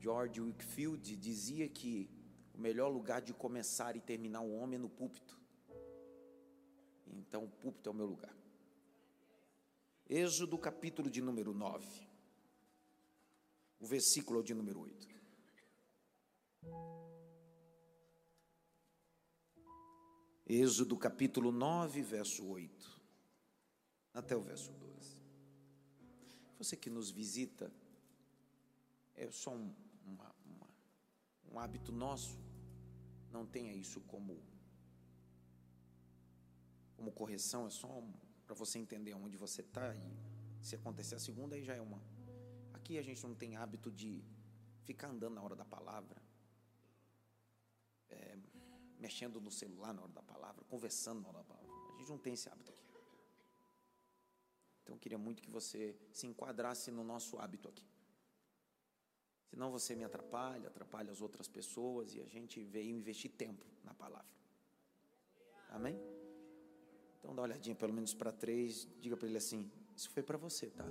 George Wickfield dizia que o melhor lugar de começar e terminar o homem é no púlpito. Então, o púlpito é o meu lugar. Êxodo, capítulo de número 9. O versículo de número 8. Êxodo, capítulo 9, verso 8. Até o verso 12. Você que nos visita, é só um, uma, uma, um hábito nosso, não tenha isso como, como correção, é só um, para você entender onde você está e se acontecer a segunda, aí já é uma. Aqui a gente não tem hábito de ficar andando na hora da palavra, é, mexendo no celular na hora da palavra, conversando na hora da palavra. A gente não tem esse hábito aqui. Então eu queria muito que você se enquadrasse no nosso hábito aqui. Senão você me atrapalha, atrapalha as outras pessoas e a gente veio investir tempo na palavra. Amém? Então dá uma olhadinha pelo menos para três, diga para ele assim: Isso foi para você, tá?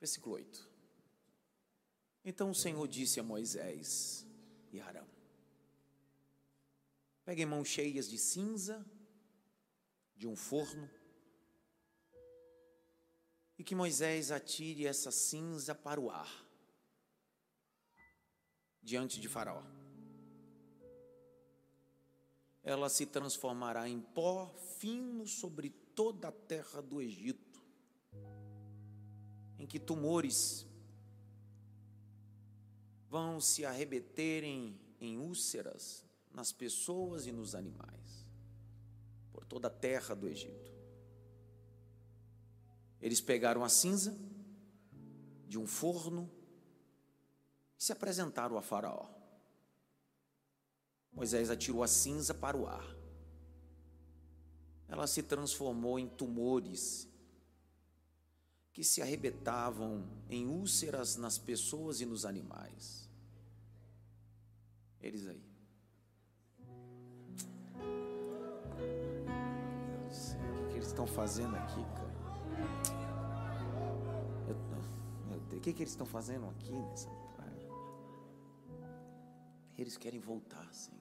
Versículo 8. Então o Senhor disse a Moisés e Arão: Peguem mãos cheias de cinza de um forno e que Moisés atire essa cinza para o ar, diante de Faraó. Ela se transformará em pó fino sobre toda a terra do Egito, em que tumores vão se arrebeterem em úlceras nas pessoas e nos animais, por toda a terra do Egito. Eles pegaram a cinza de um forno e se apresentaram a Faraó. Moisés atirou a cinza para o ar. Ela se transformou em tumores que se arrebentavam em úlceras nas pessoas e nos animais. Eles aí. Eles estão fazendo aqui, cara. o que, que eles estão fazendo aqui nessa praia? Eles querem voltar, Senhor.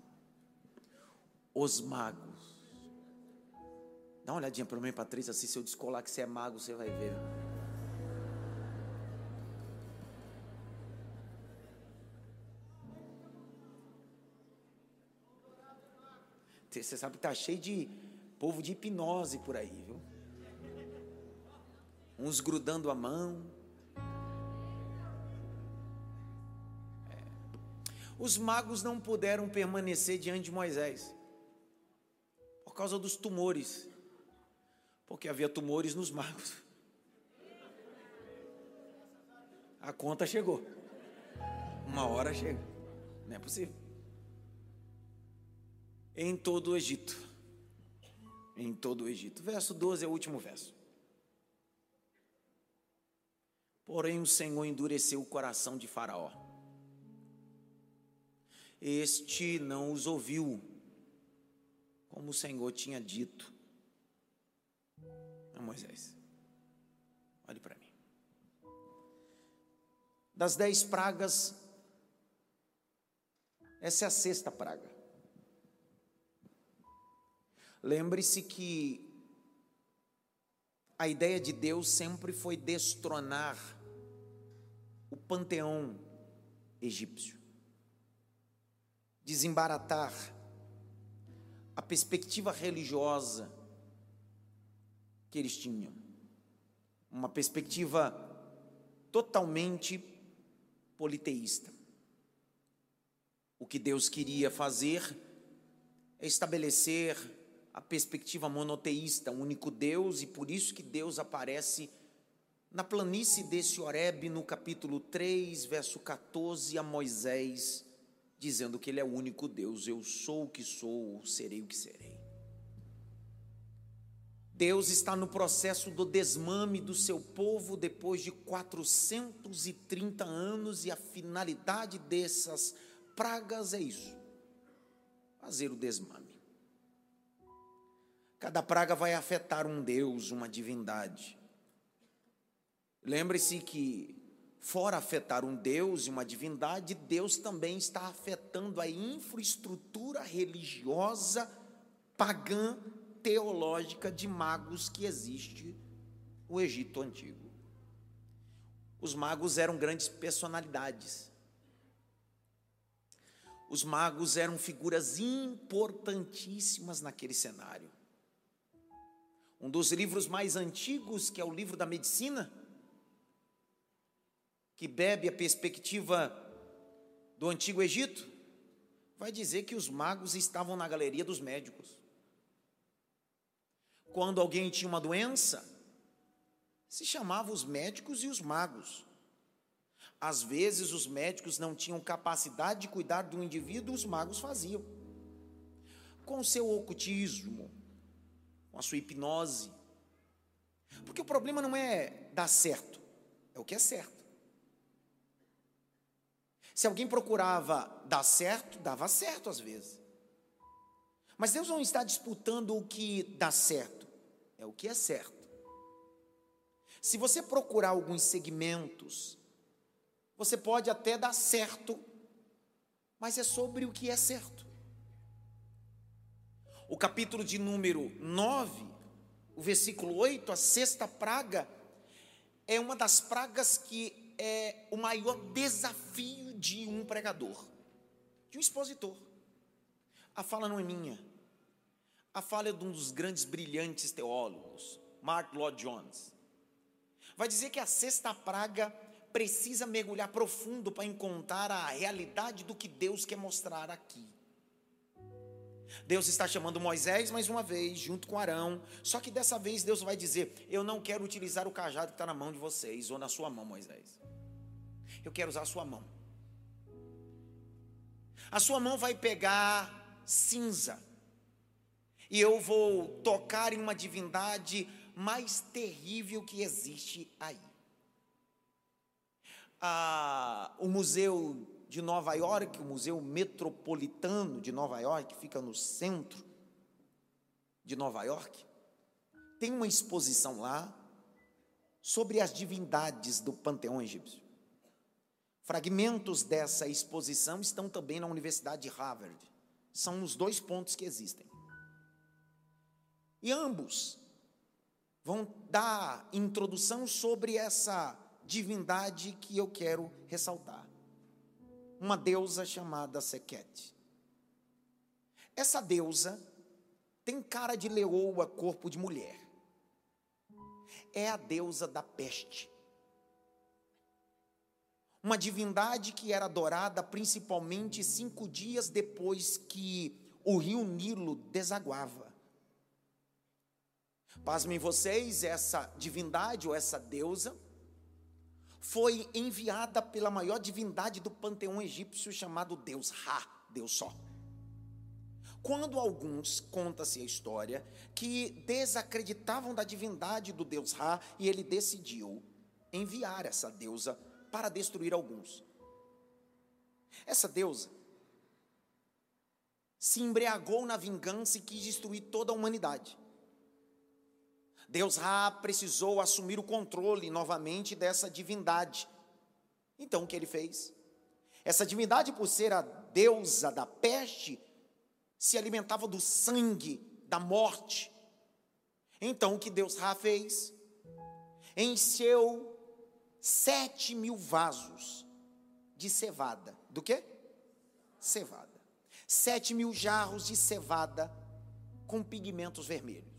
Os magos. Dá uma olhadinha para mim, Patrícia, assim, se eu descolar que você é mago, você vai ver. Você sabe que está cheio de povo de hipnose por aí, viu? Uns grudando a mão, Os magos não puderam permanecer diante de Moisés por causa dos tumores, porque havia tumores nos magos. A conta chegou. Uma hora chega. Não é possível. Em todo o Egito. Em todo o Egito. Verso 12 é o último verso. Porém, o Senhor endureceu o coração de Faraó este não os ouviu, como o Senhor tinha dito a Moisés. Olhe para mim. Das dez pragas, essa é a sexta praga. Lembre-se que a ideia de Deus sempre foi destronar o panteão egípcio desembaratar a perspectiva religiosa que eles tinham. Uma perspectiva totalmente politeísta. O que Deus queria fazer é estabelecer a perspectiva monoteísta, um único Deus, e por isso que Deus aparece na planície desse Horebe, no capítulo 3, verso 14, a Moisés dizendo que Ele é o único Deus, eu sou o que sou, serei o que serei. Deus está no processo do desmame do seu povo depois de 430 anos, e a finalidade dessas pragas é isso: fazer o desmame. Cada praga vai afetar um Deus, uma divindade. Lembre-se que, fora afetar um Deus e uma divindade, Deus também está afetando a infraestrutura religiosa pagã teológica de magos que existe no Egito antigo. Os magos eram grandes personalidades. Os magos eram figuras importantíssimas naquele cenário. Um dos livros mais antigos, que é o livro da medicina, que bebe a perspectiva do antigo Egito, vai dizer que os magos estavam na galeria dos médicos. Quando alguém tinha uma doença, se chamava os médicos e os magos. Às vezes os médicos não tinham capacidade de cuidar do indivíduo, os magos faziam. Com seu ocultismo, com a sua hipnose. Porque o problema não é dar certo, é o que é certo. Se alguém procurava dar certo, dava certo às vezes. Mas Deus não está disputando o que dá certo, é o que é certo. Se você procurar alguns segmentos, você pode até dar certo, mas é sobre o que é certo. O capítulo de número 9, o versículo 8, a sexta praga, é uma das pragas que é o maior desafio de um pregador, de um expositor. A fala não é minha. A fala é de um dos grandes brilhantes teólogos, Mark Lloyd Jones. Vai dizer que a sexta praga precisa mergulhar profundo para encontrar a realidade do que Deus quer mostrar aqui. Deus está chamando Moisés mais uma vez, junto com Arão. Só que dessa vez Deus vai dizer: Eu não quero utilizar o cajado que está na mão de vocês, ou na sua mão, Moisés. Eu quero usar a sua mão. A sua mão vai pegar cinza. E eu vou tocar em uma divindade mais terrível que existe aí. Ah, o museu de Nova York, o Museu Metropolitano de Nova York, que fica no centro de Nova York, tem uma exposição lá sobre as divindades do panteão egípcio. Fragmentos dessa exposição estão também na Universidade de Harvard. São os dois pontos que existem. E ambos vão dar introdução sobre essa divindade que eu quero ressaltar uma deusa chamada Sequete. Essa deusa tem cara de leoa, corpo de mulher. É a deusa da peste. Uma divindade que era adorada principalmente cinco dias depois que o rio Nilo desaguava. Pasmem vocês, essa divindade ou essa deusa foi enviada pela maior divindade do panteão egípcio chamado Deus Ra, Deus só. Quando alguns, conta-se a história, que desacreditavam da divindade do Deus Ra, e ele decidiu enviar essa deusa para destruir alguns. Essa deusa se embriagou na vingança e quis destruir toda a humanidade. Deus Ra precisou assumir o controle novamente dessa divindade. Então o que ele fez? Essa divindade, por ser a deusa da peste, se alimentava do sangue, da morte. Então o que Deus Ra fez? Encheu sete mil vasos de cevada. Do que? Cevada. Sete mil jarros de cevada com pigmentos vermelhos.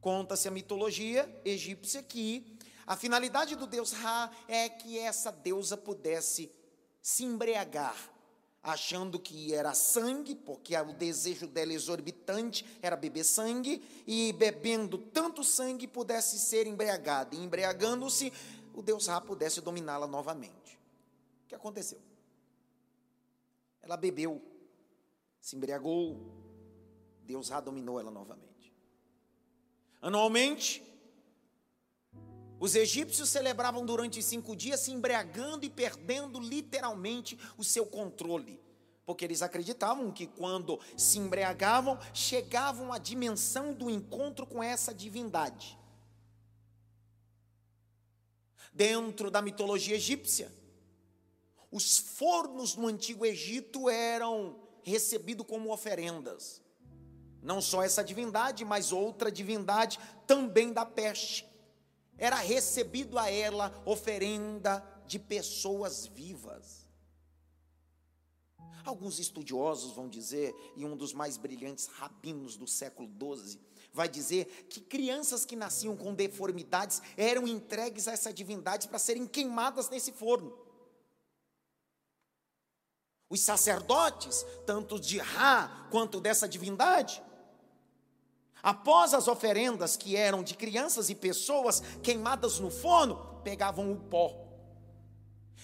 Conta-se a mitologia egípcia que a finalidade do deus Ra é que essa deusa pudesse se embriagar, achando que era sangue, porque o desejo dela exorbitante era beber sangue, e bebendo tanto sangue pudesse ser embriagada, e embriagando-se, o deus Ra pudesse dominá-la novamente. O que aconteceu? Ela bebeu, se embriagou, Deus Ra dominou ela novamente. Anualmente, os egípcios celebravam durante cinco dias, se embriagando e perdendo literalmente o seu controle, porque eles acreditavam que quando se embriagavam, chegavam à dimensão do encontro com essa divindade. Dentro da mitologia egípcia, os fornos no antigo Egito eram recebidos como oferendas. Não só essa divindade, mas outra divindade também da peste. Era recebido a ela oferenda de pessoas vivas. Alguns estudiosos vão dizer, e um dos mais brilhantes rabinos do século XII, vai dizer que crianças que nasciam com deformidades eram entregues a essa divindade para serem queimadas nesse forno. Os sacerdotes, tanto de Ra quanto dessa divindade, após as oferendas que eram de crianças e pessoas queimadas no forno, pegavam o pó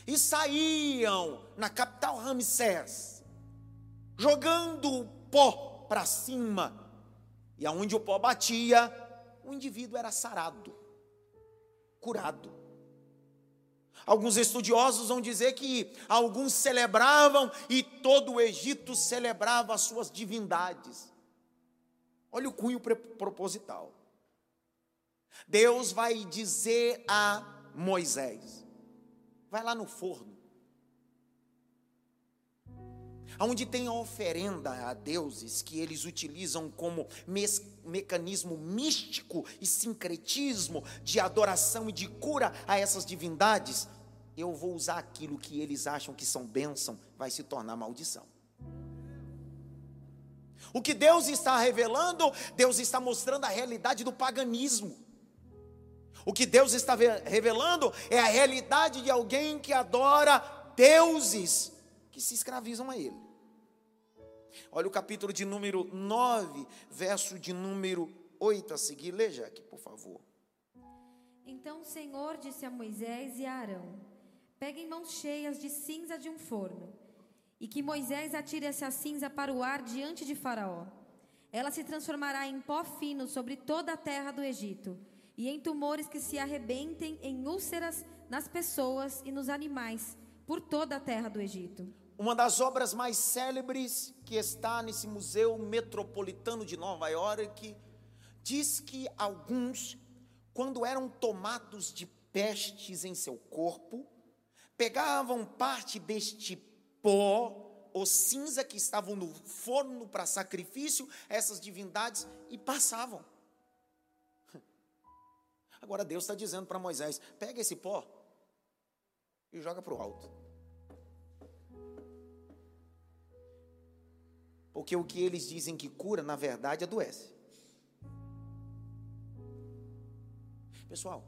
e saíam na capital Ramsés, jogando o pó para cima, e aonde o pó batia, o indivíduo era sarado, curado. Alguns estudiosos vão dizer que alguns celebravam e todo o Egito celebrava as suas divindades. Olha o cunho proposital. Deus vai dizer a Moisés: vai lá no forno, onde tem a oferenda a deuses que eles utilizam como mecanismo místico e sincretismo de adoração e de cura a essas divindades eu vou usar aquilo que eles acham que são bênção, vai se tornar maldição. O que Deus está revelando, Deus está mostrando a realidade do paganismo. O que Deus está revelando é a realidade de alguém que adora deuses que se escravizam a Ele. Olha o capítulo de número 9, verso de número 8 a seguir. Leia aqui, por favor. Então o Senhor disse a Moisés e a Arão: Peguem mãos cheias de cinza de um forno, e que Moisés atire essa cinza para o ar diante de Faraó. Ela se transformará em pó fino sobre toda a terra do Egito, e em tumores que se arrebentem em úlceras nas pessoas e nos animais, por toda a terra do Egito. Uma das obras mais célebres que está nesse Museu Metropolitano de Nova York diz que alguns, quando eram tomados de pestes em seu corpo, pegavam parte deste pó ou cinza que estavam no forno para sacrifício essas divindades e passavam. Agora Deus está dizendo para Moisés: pega esse pó e joga para o alto. Porque o que eles dizem que cura, na verdade, adoece. Pessoal,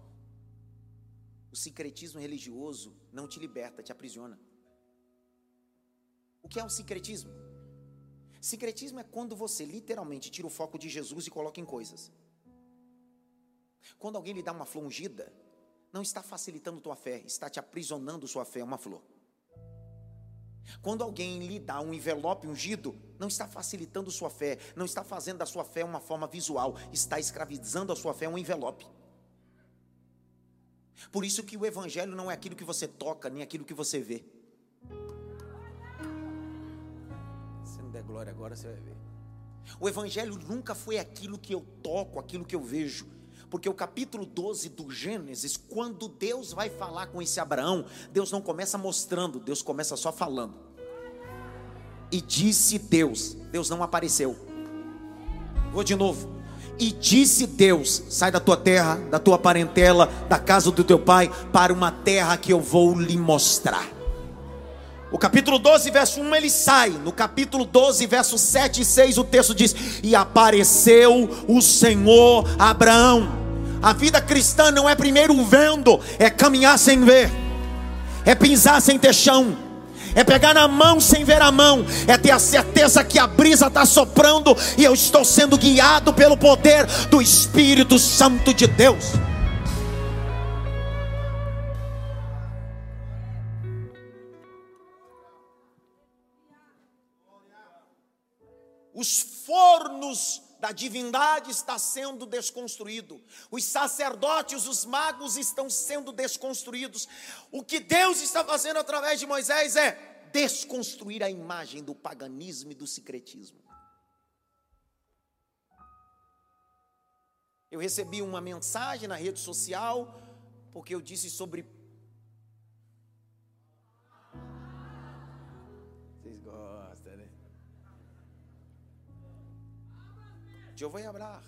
o secretismo religioso não te liberta, te aprisiona. O que é o secretismo? Secretismo é quando você literalmente tira o foco de Jesus e coloca em coisas. Quando alguém lhe dá uma flor ungida, não está facilitando tua fé, está te aprisionando sua fé, é uma flor. Quando alguém lhe dá um envelope ungido, não está facilitando sua fé, não está fazendo da sua fé uma forma visual, está escravizando a sua fé um envelope. Por isso que o evangelho não é aquilo que você toca, nem aquilo que você vê. Glória agora, você vai ver. O evangelho nunca foi aquilo que eu toco, aquilo que eu vejo. Porque o capítulo 12 do Gênesis, quando Deus vai falar com esse Abraão, Deus não começa mostrando, Deus começa só falando. E disse Deus, Deus não apareceu. Vou de novo. E disse Deus: Sai da tua terra, da tua parentela, da casa do teu pai, para uma terra que eu vou lhe mostrar. O capítulo 12, verso 1, ele sai. No capítulo 12, verso 7 e 6, o texto diz: E apareceu o Senhor Abraão. A vida cristã não é primeiro vendo, é caminhar sem ver, é pisar sem ter chão é pegar na mão sem ver a mão, é ter a certeza que a brisa está soprando e eu estou sendo guiado pelo poder do Espírito Santo de Deus. Os fornos da divindade está sendo desconstruído. Os sacerdotes, os magos estão sendo desconstruídos. O que Deus está fazendo através de Moisés é desconstruir a imagem do paganismo e do secretismo. Eu recebi uma mensagem na rede social, porque eu disse sobre. Eu vou hablar.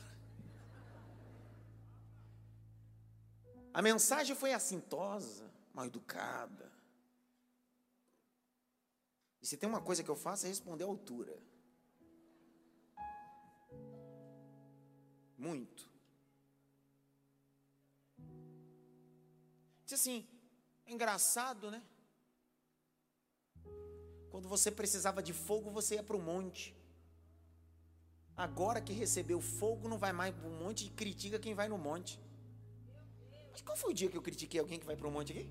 A mensagem foi assintosa, mal educada. E se tem uma coisa que eu faço é responder à altura. Muito. Diz assim, é engraçado, né? Quando você precisava de fogo, você ia para o monte. Agora que recebeu fogo, não vai mais para o monte e critica quem vai no monte. Mas qual foi o dia que eu critiquei alguém que vai para o monte aqui?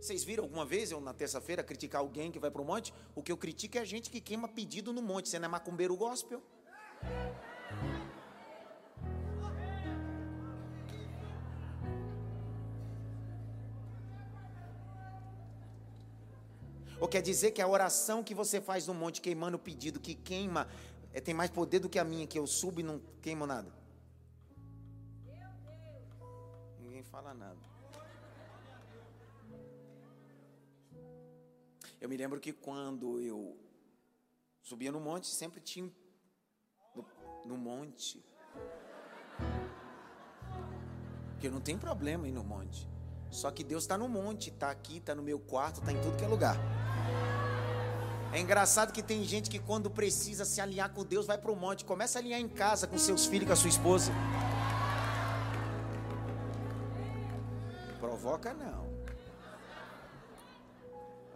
Vocês viram alguma vez eu na terça-feira criticar alguém que vai para o monte? O que eu critico é a gente que queima pedido no monte. Você não é macumbeiro gospel? Ou quer dizer que a oração que você faz no monte queimando o pedido que queima é, tem mais poder do que a minha, que eu subo e não queimo nada? Ninguém fala nada. Eu me lembro que quando eu subia no monte, sempre tinha no, no monte. Porque não tem problema ir no monte. Só que Deus está no monte, está aqui, está no meu quarto, está em tudo que é lugar. É engraçado que tem gente que quando precisa se alinhar com Deus vai para o monte, começa a alinhar em casa com seus filhos, com a sua esposa. Provoca não.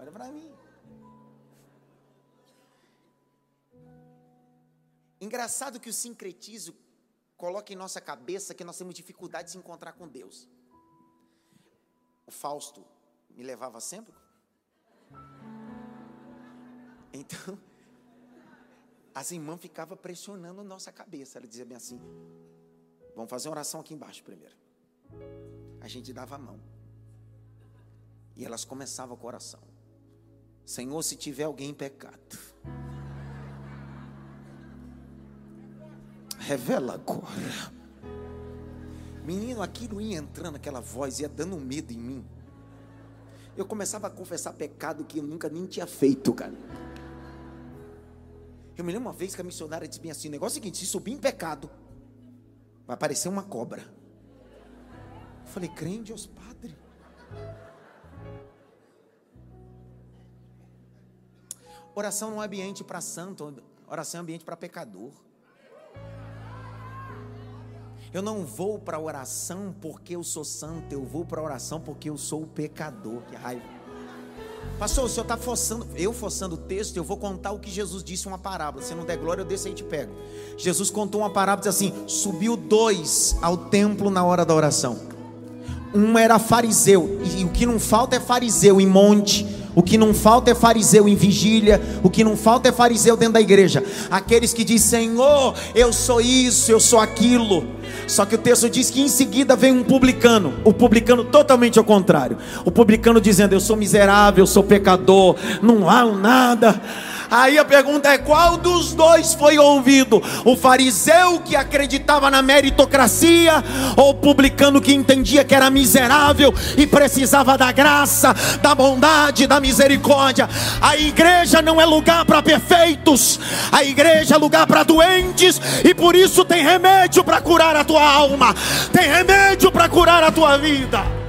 Olha para mim. Engraçado que o sincretismo coloca em nossa cabeça que nós temos dificuldade de se encontrar com Deus. O Fausto me levava sempre então, as irmãs ficavam pressionando nossa cabeça. Ela dizia bem assim: vamos fazer uma oração aqui embaixo primeiro. A gente dava a mão. E elas começavam com a oração: Senhor, se tiver alguém em pecado, revela agora. Menino, aquilo ia entrando, aquela voz, ia dando medo em mim. Eu começava a confessar pecado que eu nunca nem tinha feito, cara. Eu me lembro uma vez que a missionária disse bem assim: o negócio é o seguinte, se subir em pecado, vai aparecer uma cobra. Eu falei, crente, os padre. Oração não é ambiente para santo, oração é ambiente para pecador. Eu não vou para oração porque eu sou santo, eu vou para oração porque eu sou o pecador. Que raiva. Pastor, o senhor está forçando, eu forçando o texto, eu vou contar o que Jesus disse, uma parábola. Se não der glória, eu desço aí e te pego. Jesus contou uma parábola, diz assim: subiu dois ao templo na hora da oração. Um era fariseu, e o que não falta é fariseu em monte, o que não falta é fariseu em vigília, o que não falta é fariseu dentro da igreja. Aqueles que dizem, Senhor, eu sou isso, eu sou aquilo. Só que o texto diz que em seguida vem um publicano, o publicano totalmente ao contrário. O publicano dizendo: Eu sou miserável, eu sou pecador, não há nada. Aí a pergunta é: qual dos dois foi ouvido? O fariseu que acreditava na meritocracia, ou o publicano que entendia que era miserável e precisava da graça, da bondade, da misericórdia? A igreja não é lugar para perfeitos, a igreja é lugar para doentes, e por isso tem remédio para curar a tua alma, tem remédio para curar a tua vida.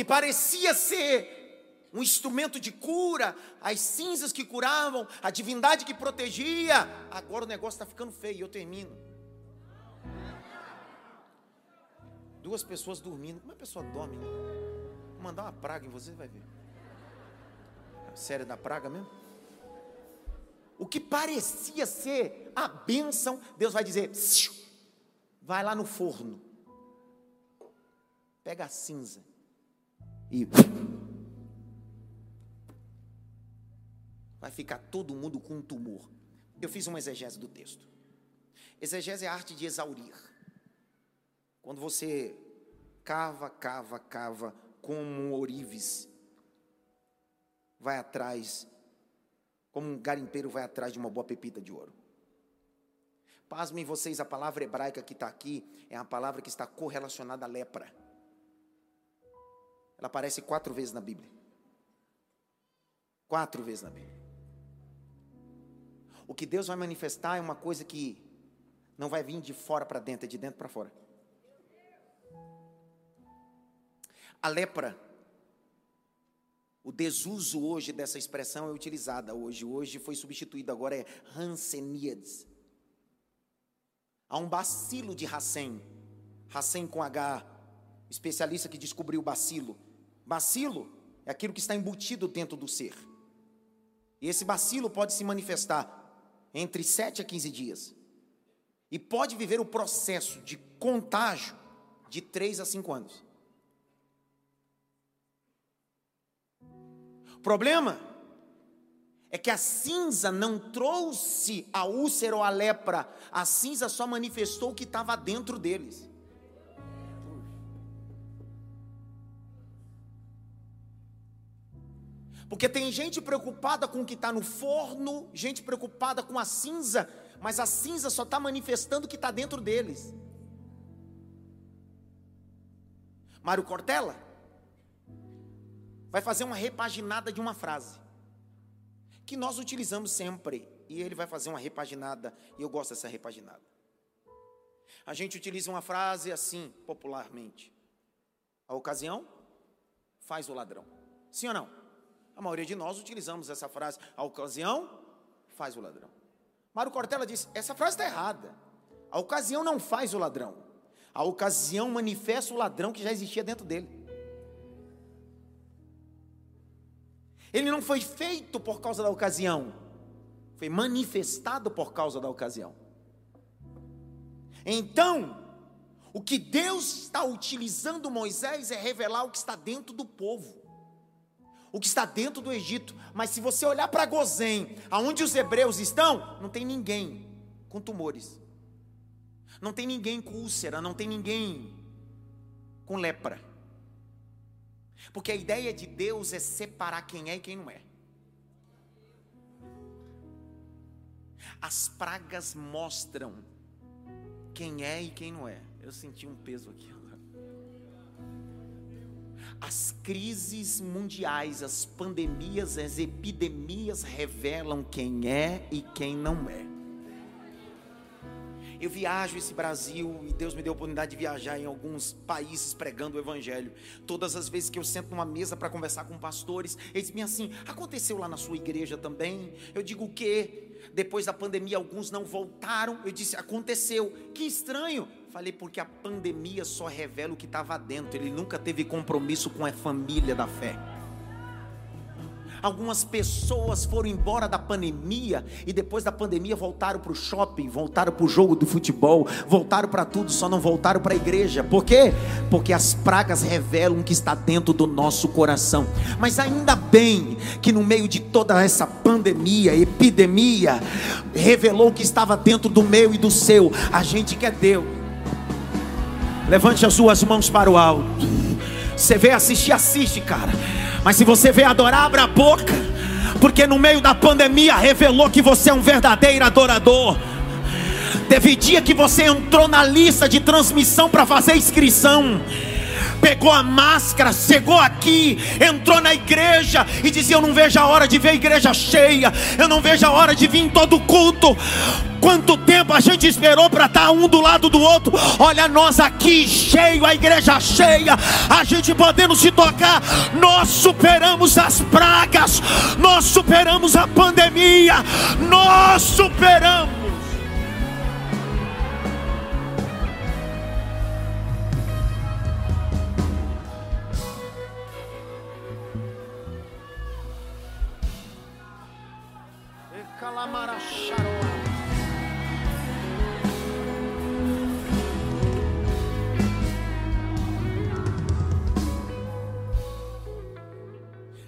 Que parecia ser um instrumento de cura, as cinzas que curavam, a divindade que protegia, agora o negócio está ficando feio e eu termino. Duas pessoas dormindo, como a pessoa dorme? Né? Vou mandar uma praga em você, vai ver. Sério da praga mesmo? O que parecia ser a bênção, Deus vai dizer: vai lá no forno, pega a cinza, e vai ficar todo mundo com um tumor. Eu fiz uma exegese do texto. Exegese é a arte de exaurir. Quando você cava, cava, cava, como um ourives, vai atrás, como um garimpeiro vai atrás de uma boa pepita de ouro. Pasmem vocês, a palavra hebraica que está aqui é a palavra que está correlacionada à lepra. Ela aparece quatro vezes na Bíblia. Quatro vezes na Bíblia. O que Deus vai manifestar é uma coisa que não vai vir de fora para dentro, é de dentro para fora. A lepra, o desuso hoje dessa expressão é utilizada hoje. Hoje foi substituído, agora é Hanseníades. Há um bacilo de Hassen, Hassen com H, especialista que descobriu o bacilo. Bacilo é aquilo que está embutido dentro do ser. E esse bacilo pode se manifestar entre 7 a 15 dias. E pode viver o processo de contágio de 3 a 5 anos. O problema é que a cinza não trouxe a úlcera ou a lepra, a cinza só manifestou o que estava dentro deles. Porque tem gente preocupada com o que está no forno, gente preocupada com a cinza, mas a cinza só está manifestando o que está dentro deles. Mário Cortella vai fazer uma repaginada de uma frase que nós utilizamos sempre, e ele vai fazer uma repaginada, e eu gosto dessa repaginada. A gente utiliza uma frase assim, popularmente: a ocasião faz o ladrão. Sim ou não? A maioria de nós utilizamos essa frase, a ocasião faz o ladrão. Mário Cortella disse: essa frase está errada. A ocasião não faz o ladrão. A ocasião manifesta o ladrão que já existia dentro dele. Ele não foi feito por causa da ocasião, foi manifestado por causa da ocasião. Então, o que Deus está utilizando Moisés é revelar o que está dentro do povo o que está dentro do Egito. Mas se você olhar para Gozém, aonde os hebreus estão, não tem ninguém com tumores. Não tem ninguém com úlcera, não tem ninguém com lepra. Porque a ideia de Deus é separar quem é e quem não é. As pragas mostram quem é e quem não é. Eu senti um peso aqui. As crises mundiais, as pandemias, as epidemias revelam quem é e quem não é. Eu viajo esse Brasil e Deus me deu a oportunidade de viajar em alguns países pregando o Evangelho. Todas as vezes que eu sento numa mesa para conversar com pastores, eles dizem assim: aconteceu lá na sua igreja também? Eu digo o quê? Depois da pandemia, alguns não voltaram. Eu disse: aconteceu. Que estranho. Falei, porque a pandemia só revela o que estava dentro. Ele nunca teve compromisso com a família da fé. Algumas pessoas foram embora da pandemia e depois da pandemia voltaram para o shopping, voltaram para o jogo do futebol, voltaram para tudo, só não voltaram para a igreja. Por quê? Porque as pragas revelam o que está dentro do nosso coração. Mas ainda bem que no meio de toda essa pandemia, epidemia, revelou o que estava dentro do meu e do seu. A gente quer Deus. Levante as suas mãos para o alto. Você vê assistir, assiste, cara. Mas se você vê adorar, abra a boca. Porque no meio da pandemia revelou que você é um verdadeiro adorador. Teve dia que você entrou na lista de transmissão para fazer inscrição pegou a máscara, chegou aqui, entrou na igreja e dizia: Eu não vejo a hora de ver a igreja cheia, eu não vejo a hora de vir em todo culto. Quanto tempo a gente esperou para estar um do lado do outro? Olha, nós aqui cheio, a igreja cheia, a gente podendo se tocar. Nós superamos as pragas, nós superamos a pandemia, nós superamos.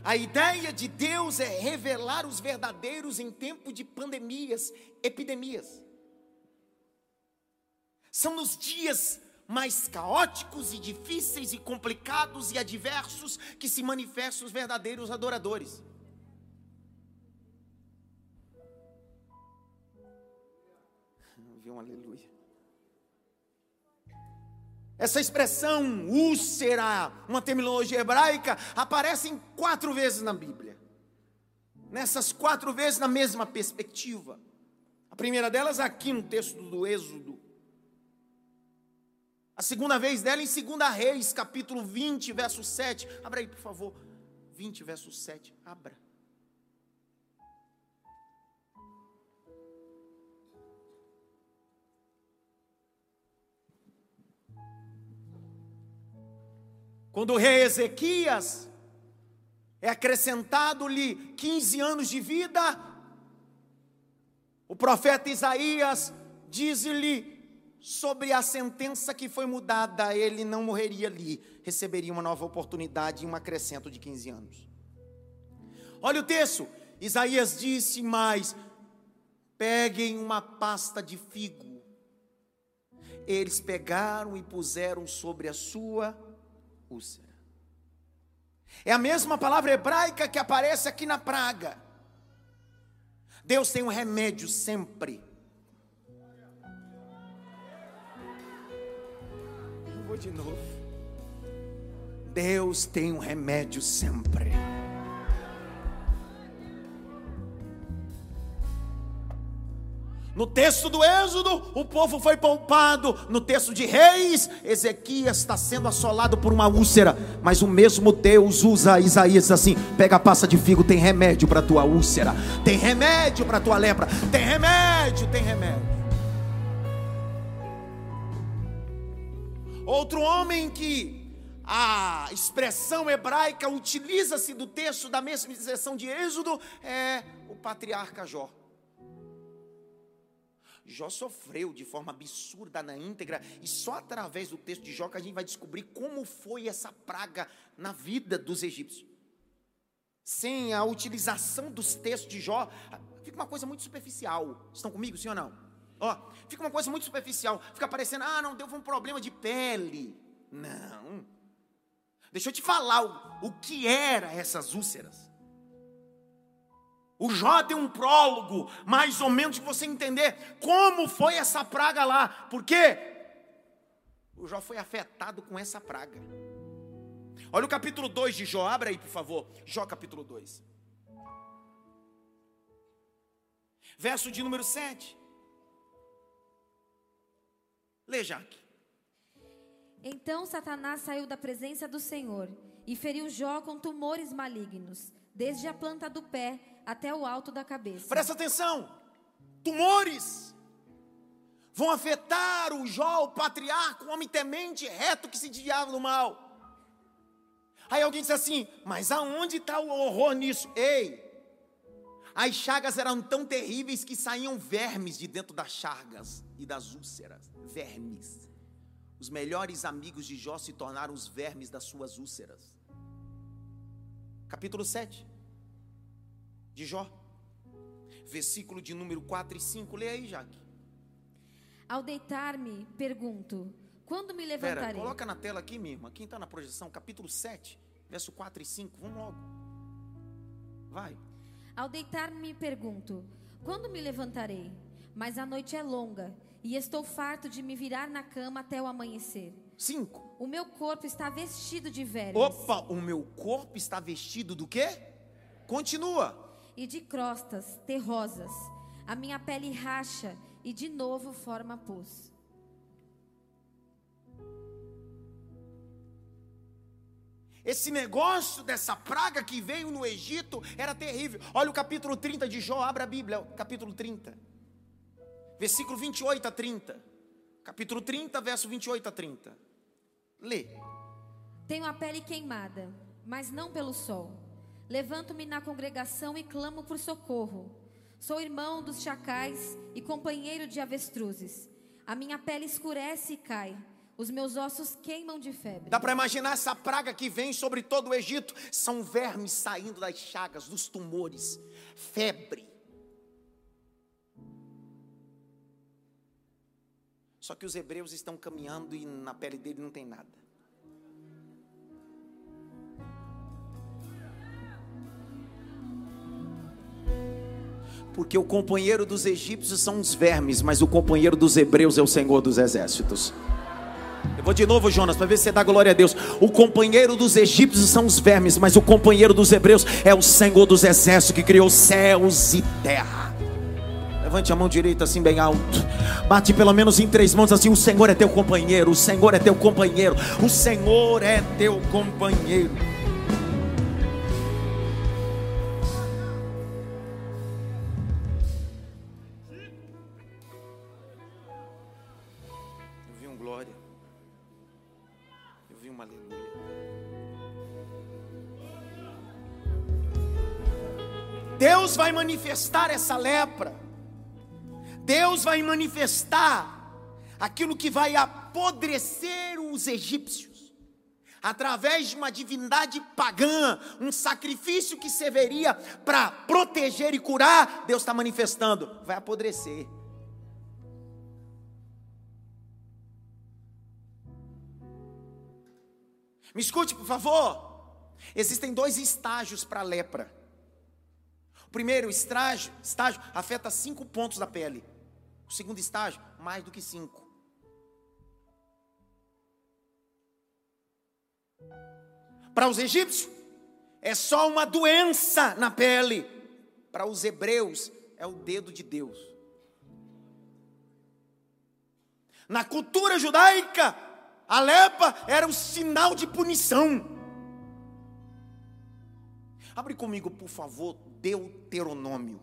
A ideia de Deus é revelar os verdadeiros em tempo de pandemias, epidemias. São nos dias mais caóticos e difíceis e complicados e adversos que se manifestam os verdadeiros adoradores. Um aleluia. Essa expressão úlcera, uma terminologia hebraica, aparece quatro vezes na Bíblia. Nessas quatro vezes na mesma perspectiva. A primeira delas aqui no texto do Êxodo. A segunda vez dela em 2 Reis, capítulo 20, verso 7. Abra aí, por favor. 20, verso 7. Abra. Quando o rei Ezequias é acrescentado-lhe 15 anos de vida, o profeta Isaías diz-lhe sobre a sentença que foi mudada, ele não morreria ali, receberia uma nova oportunidade e um acrescento de 15 anos. Olha o texto, Isaías disse mais: peguem uma pasta de figo. Eles pegaram e puseram sobre a sua úlcera. É a mesma palavra hebraica que aparece aqui na praga. Deus tem um remédio sempre. Eu vou de novo. Deus tem um remédio sempre. No texto do Êxodo, o povo foi poupado. No texto de Reis, Ezequias está sendo assolado por uma úlcera. Mas o mesmo Deus usa Isaías assim: pega a pasta de figo, tem remédio para tua úlcera, tem remédio para tua lepra, tem remédio, tem remédio. Outro homem que a expressão hebraica utiliza-se do texto da mesma expressão de Êxodo é o patriarca Jó. Jó sofreu de forma absurda na íntegra, e só através do texto de Jó que a gente vai descobrir como foi essa praga na vida dos egípcios. Sem a utilização dos textos de Jó, fica uma coisa muito superficial. Estão comigo, sim ou não? Ó, fica uma coisa muito superficial. Fica parecendo, ah, não, deu um problema de pele. Não. Deixa eu te falar o, o que era essas úlceras. O Jó tem um prólogo, mais ou menos, de você entender como foi essa praga lá. Por quê? O Jó foi afetado com essa praga. Olha o capítulo 2 de Jó, abra aí, por favor. Jó, capítulo 2. Verso de número 7. Lê, Jaque. Então Satanás saiu da presença do Senhor e feriu Jó com tumores malignos, desde a planta do pé até o alto da cabeça. Presta atenção. Tumores vão afetar o Jó, o patriarca, o homem temente, reto que se desviava do mal. Aí alguém disse assim: Mas aonde está o horror nisso? Ei, as chagas eram tão terríveis que saíam vermes de dentro das chagas e das úlceras. Vermes. Os melhores amigos de Jó se tornaram os vermes das suas úlceras. Capítulo 7 de Jó. Versículo de número 4 e 5. Lê aí, Jaque. Ao deitar-me, pergunto: quando me levantarei? Pera, coloca na tela aqui, minha irmã. Quem está na projeção? Capítulo 7, verso 4 e 5. Vamos logo. Vai. Ao deitar-me, pergunto: quando me levantarei? Mas a noite é longa e estou farto de me virar na cama até o amanhecer. 5. O meu corpo está vestido de vermes. Opa, o meu corpo está vestido do quê? Continua e de crostas terrosas. A minha pele racha e de novo forma pus. Esse negócio dessa praga que veio no Egito era terrível. Olha o capítulo 30 de Jó, abra a Bíblia, capítulo 30. Versículo 28 a 30. Capítulo 30, verso 28 a 30. Lê. Tenho a pele queimada, mas não pelo sol Levanto-me na congregação e clamo por socorro. Sou irmão dos chacais e companheiro de avestruzes. A minha pele escurece e cai. Os meus ossos queimam de febre. Dá para imaginar essa praga que vem sobre todo o Egito? São vermes saindo das chagas, dos tumores, febre. Só que os hebreus estão caminhando e na pele dele não tem nada. Porque o companheiro dos egípcios são os vermes, mas o companheiro dos hebreus é o Senhor dos exércitos. Eu vou de novo, Jonas, para ver se você dá glória a Deus. O companheiro dos egípcios são os vermes, mas o companheiro dos hebreus é o Senhor dos exércitos que criou céus e terra. Levante a mão direita assim bem alto. Bate pelo menos em três mãos assim: O Senhor é teu companheiro, o Senhor é teu companheiro, o Senhor é teu companheiro. Deus vai manifestar essa lepra. Deus vai manifestar aquilo que vai apodrecer os egípcios. Através de uma divindade pagã, um sacrifício que serviria para proteger e curar, Deus está manifestando, vai apodrecer. Me escute, por favor. Existem dois estágios para a lepra primeiro estágio, estágio afeta cinco pontos da pele. O segundo estágio, mais do que cinco. Para os egípcios, é só uma doença na pele. Para os hebreus, é o dedo de Deus. Na cultura judaica, a lepa era um sinal de punição. Abre comigo, por favor, Deuteronômio.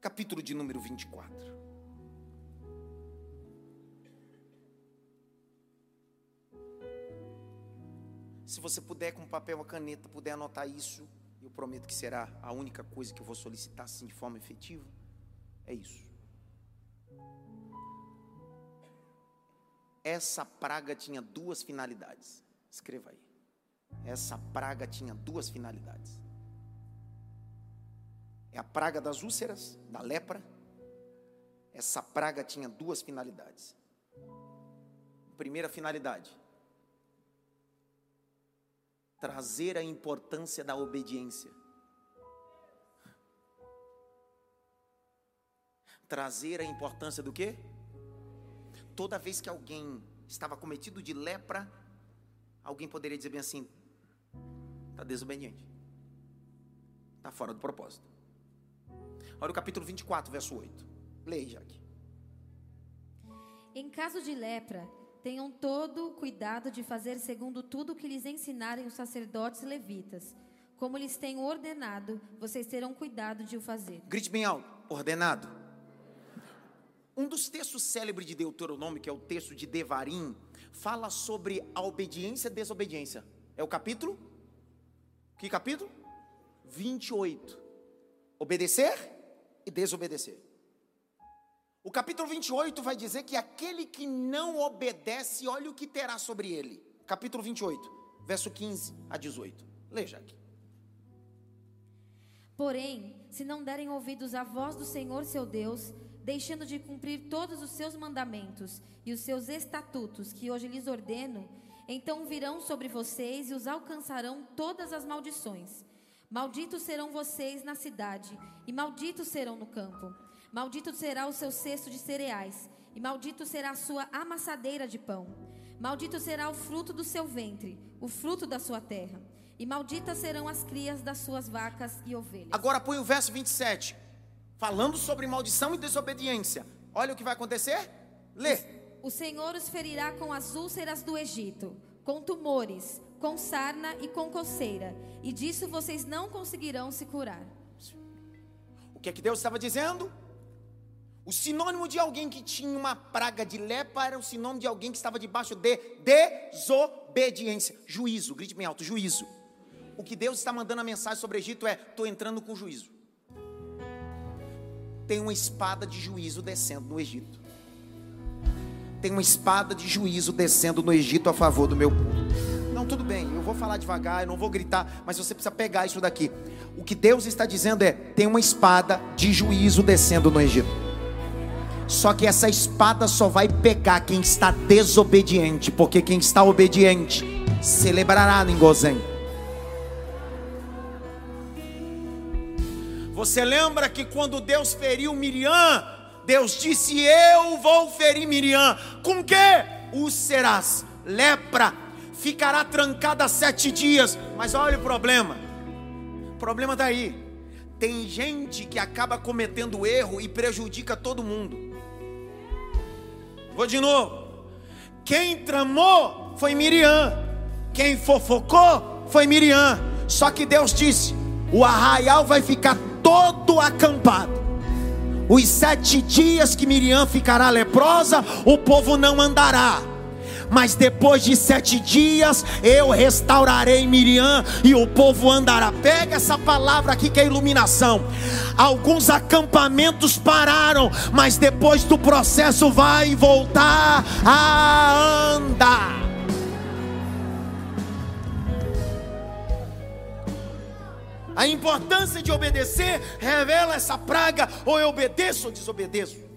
Capítulo de número 24. Se você puder, com papel e caneta, puder anotar isso, prometo que será a única coisa que eu vou solicitar assim de forma efetiva. É isso. Essa praga tinha duas finalidades. Escreva aí. Essa praga tinha duas finalidades. É a praga das úlceras, da lepra. Essa praga tinha duas finalidades. Primeira finalidade: trazer a importância da obediência. Trazer a importância do quê? toda vez que alguém estava cometido de lepra, alguém poderia dizer bem assim: está desobediente, está fora do propósito. Olha o capítulo 24, verso 8. Leia, Jaque. Em caso de lepra, tenham todo cuidado de fazer segundo tudo o que lhes ensinarem os sacerdotes levitas. Como lhes tenho ordenado, vocês terão cuidado de o fazer. Grite bem alto: ordenado. Um dos textos célebres de Deuteronômio, que é o texto de Devarim, fala sobre a obediência e desobediência. É o capítulo? Que capítulo? 28. Obedecer e desobedecer. O capítulo 28 vai dizer que aquele que não obedece, olha o que terá sobre ele. Capítulo 28, verso 15 a 18. Leia aqui. Porém, se não derem ouvidos à voz do Senhor seu Deus, deixando de cumprir todos os seus mandamentos e os seus estatutos que hoje lhes ordeno, então virão sobre vocês e os alcançarão todas as maldições. Malditos serão vocês na cidade, e malditos serão no campo. Maldito será o seu cesto de cereais, e maldito será a sua amassadeira de pão. Maldito será o fruto do seu ventre, o fruto da sua terra. E malditas serão as crias das suas vacas e ovelhas. Agora põe o verso 27 falando sobre maldição e desobediência. Olha o que vai acontecer? Lê. O Senhor os ferirá com as úlceras do Egito, com tumores, com sarna e com coceira, e disso vocês não conseguirão se curar. O que é que Deus estava dizendo? O sinônimo de alguém que tinha uma praga de lepra era o sinônimo de alguém que estava debaixo de desobediência. Juízo, grite bem alto, juízo. O que Deus está mandando a mensagem sobre o Egito é: estou entrando com juízo. tem uma espada de juízo descendo no Egito. Tem uma espada de juízo descendo no Egito a favor do meu povo. Não, tudo bem, eu vou falar devagar, eu não vou gritar, mas você precisa pegar isso daqui. O que Deus está dizendo é: tem uma espada de juízo descendo no Egito. Só que essa espada só vai pegar quem está desobediente, porque quem está obediente celebrará em Gozém. Você lembra que quando Deus feriu Miriam, Deus disse: Eu vou ferir Miriam. Com que? Úlceras, lepra, ficará trancada sete dias. Mas olha o problema. O problema está aí. Tem gente que acaba cometendo erro e prejudica todo mundo. Vou de novo. Quem tramou foi Miriam. Quem fofocou foi Miriam. Só que Deus disse: o arraial vai ficar todo acampado. Os sete dias que Miriam ficará leprosa, o povo não andará. Mas depois de sete dias eu restaurarei Miriam e o povo andará. Pega essa palavra aqui que é iluminação. Alguns acampamentos pararam, mas depois do processo vai voltar a andar. A importância de obedecer revela essa praga: ou eu obedeço ou desobedeço.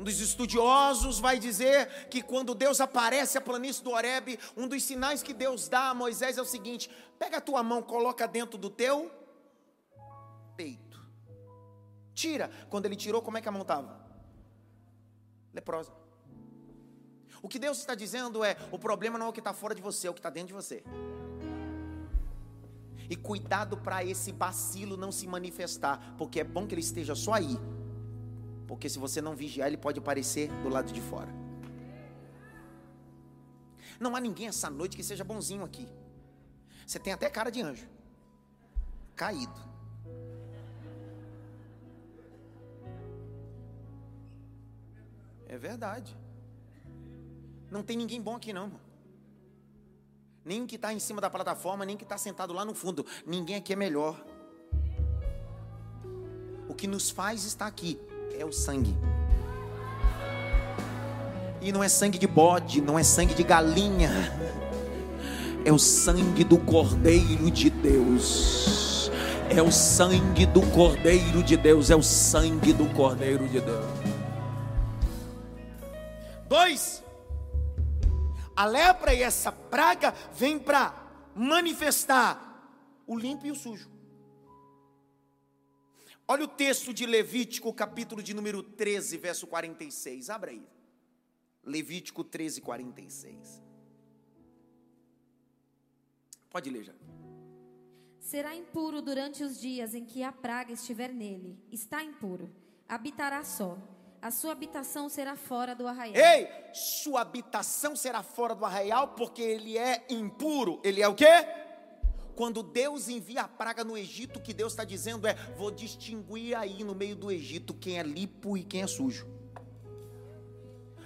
Um dos estudiosos vai dizer que quando Deus aparece a planície do Horebe, um dos sinais que Deus dá a Moisés é o seguinte: pega a tua mão, coloca dentro do teu peito. Tira. Quando ele tirou, como é que a mão estava? Leprosa. O que Deus está dizendo é: o problema não é o que está fora de você, é o que está dentro de você. E cuidado para esse bacilo não se manifestar, porque é bom que ele esteja só aí. Porque se você não vigiar, ele pode aparecer do lado de fora. Não há ninguém essa noite que seja bonzinho aqui. Você tem até cara de anjo. Caído. É verdade. Não tem ninguém bom aqui não, irmão. Nem que está em cima da plataforma, nem que está sentado lá no fundo. Ninguém aqui é melhor. O que nos faz estar aqui é o sangue. E não é sangue de bode, não é sangue de galinha. É o sangue do Cordeiro de Deus. É o sangue do Cordeiro de Deus. É o sangue do Cordeiro de Deus. Dois. A lepra e essa praga vem para manifestar o limpo e o sujo. Olha o texto de Levítico, capítulo de número 13, verso 46. Abra aí. Levítico 13, 46. Pode ler já. Será impuro durante os dias em que a praga estiver nele. Está impuro. Habitará só a sua habitação será fora do arraial. Ei, sua habitação será fora do arraial porque ele é impuro. Ele é o quê? Quando Deus envia a praga no Egito, o que Deus está dizendo é: vou distinguir aí no meio do Egito quem é limpo e quem é sujo.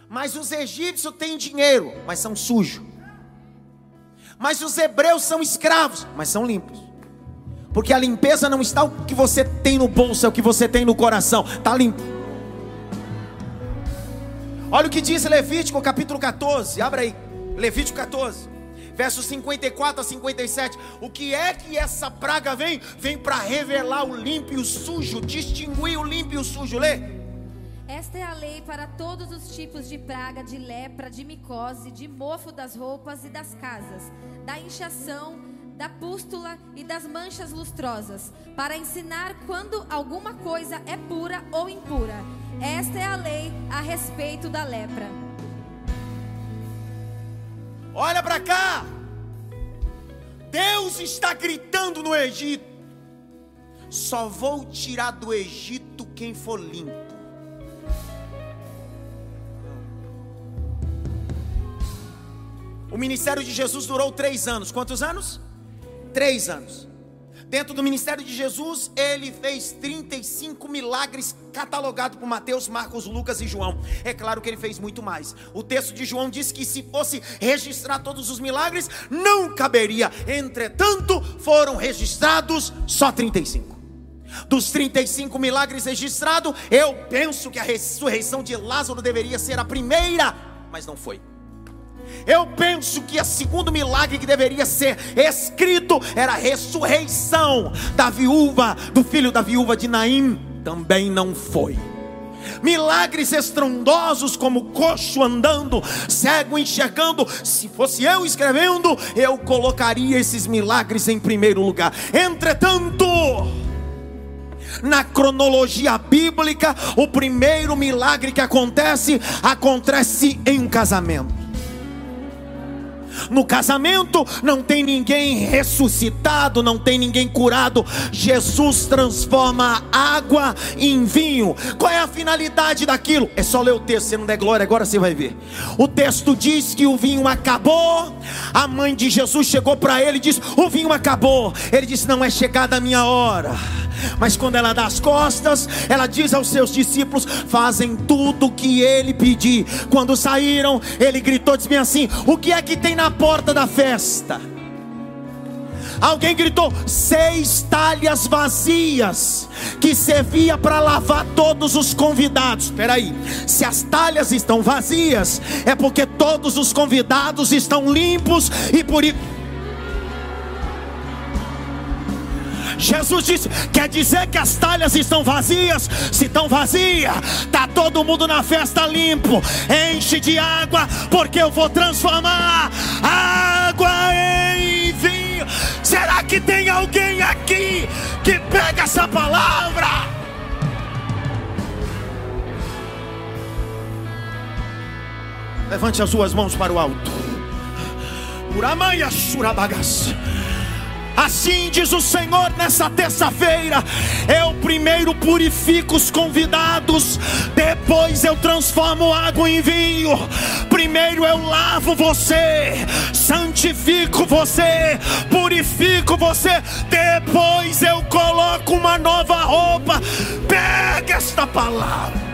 Mas os egípcios têm dinheiro, mas são sujos. Mas os hebreus são escravos, mas são limpos. Porque a limpeza não está o que você tem no bolso, é o que você tem no coração. Está limpo. Olha o que diz Levítico capítulo 14, abra aí, Levítico 14, versos 54 a 57. O que é que essa praga vem? Vem para revelar o limpo e o sujo, distinguir o limpo e o sujo. Lê. Esta é a lei para todos os tipos de praga, de lepra, de micose, de mofo das roupas e das casas, da inchação, da pústula e das manchas lustrosas, para ensinar quando alguma coisa é pura ou impura esta é a lei a respeito da lepra. Olha para cá. Deus está gritando no Egito: só vou tirar do Egito quem for limpo. O ministério de Jesus durou três anos. Quantos anos? Três anos. Dentro do ministério de Jesus, ele fez 35 milagres catalogados por Mateus, Marcos, Lucas e João. É claro que ele fez muito mais. O texto de João diz que se fosse registrar todos os milagres, não caberia. Entretanto, foram registrados só 35. Dos 35 milagres registrados, eu penso que a ressurreição de Lázaro deveria ser a primeira, mas não foi. Eu penso que o segundo milagre que deveria ser escrito era a ressurreição da viúva, do filho da viúva de Naim, também não foi. Milagres estrondosos, como coxo andando, cego enxergando. Se fosse eu escrevendo, eu colocaria esses milagres em primeiro lugar. Entretanto, na cronologia bíblica, o primeiro milagre que acontece, acontece em um casamento. No casamento não tem ninguém ressuscitado, não tem ninguém curado. Jesus transforma água em vinho. Qual é a finalidade daquilo? É só ler o texto, se não der glória, agora você vai ver. O texto diz que o vinho acabou. A mãe de Jesus chegou para ele e disse: O vinho acabou. Ele disse: Não é chegada a minha hora. Mas quando ela dá as costas, ela diz aos seus discípulos: fazem tudo o que ele pedir. Quando saíram, ele gritou: disse assim: O que é que tem na porta da festa? Alguém gritou: seis talhas vazias que servia para lavar todos os convidados. Espera aí, se as talhas estão vazias, é porque todos os convidados estão limpos e por isso Jesus disse: quer dizer que as talhas estão vazias? Se estão vazias, está todo mundo na festa limpo. Enche de água, porque eu vou transformar água em vinho. Será que tem alguém aqui que pega essa palavra? Levante as suas mãos para o alto. Uramanha Surabagas. Assim diz o Senhor nessa terça-feira: eu primeiro purifico os convidados, depois eu transformo água em vinho. Primeiro eu lavo você, santifico você, purifico você, depois eu coloco uma nova roupa. Pega esta palavra.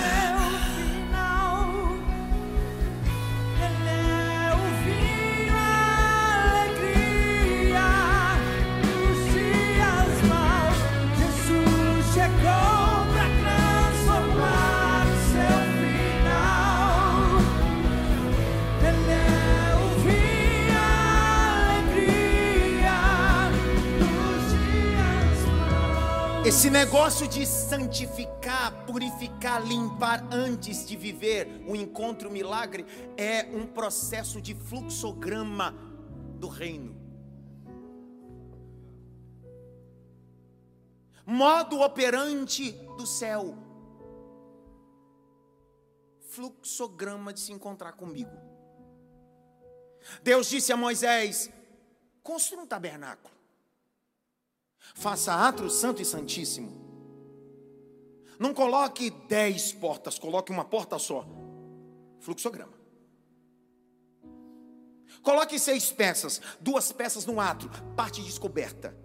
Esse negócio de santificar, purificar, limpar antes de viver o encontro o milagre é um processo de fluxograma do reino. Modo operante do céu. Fluxograma de se encontrar comigo. Deus disse a Moisés: construa um tabernáculo. Faça atro santo e santíssimo. Não coloque dez portas, coloque uma porta só. Fluxograma. Coloque seis peças, duas peças no atro, parte descoberta.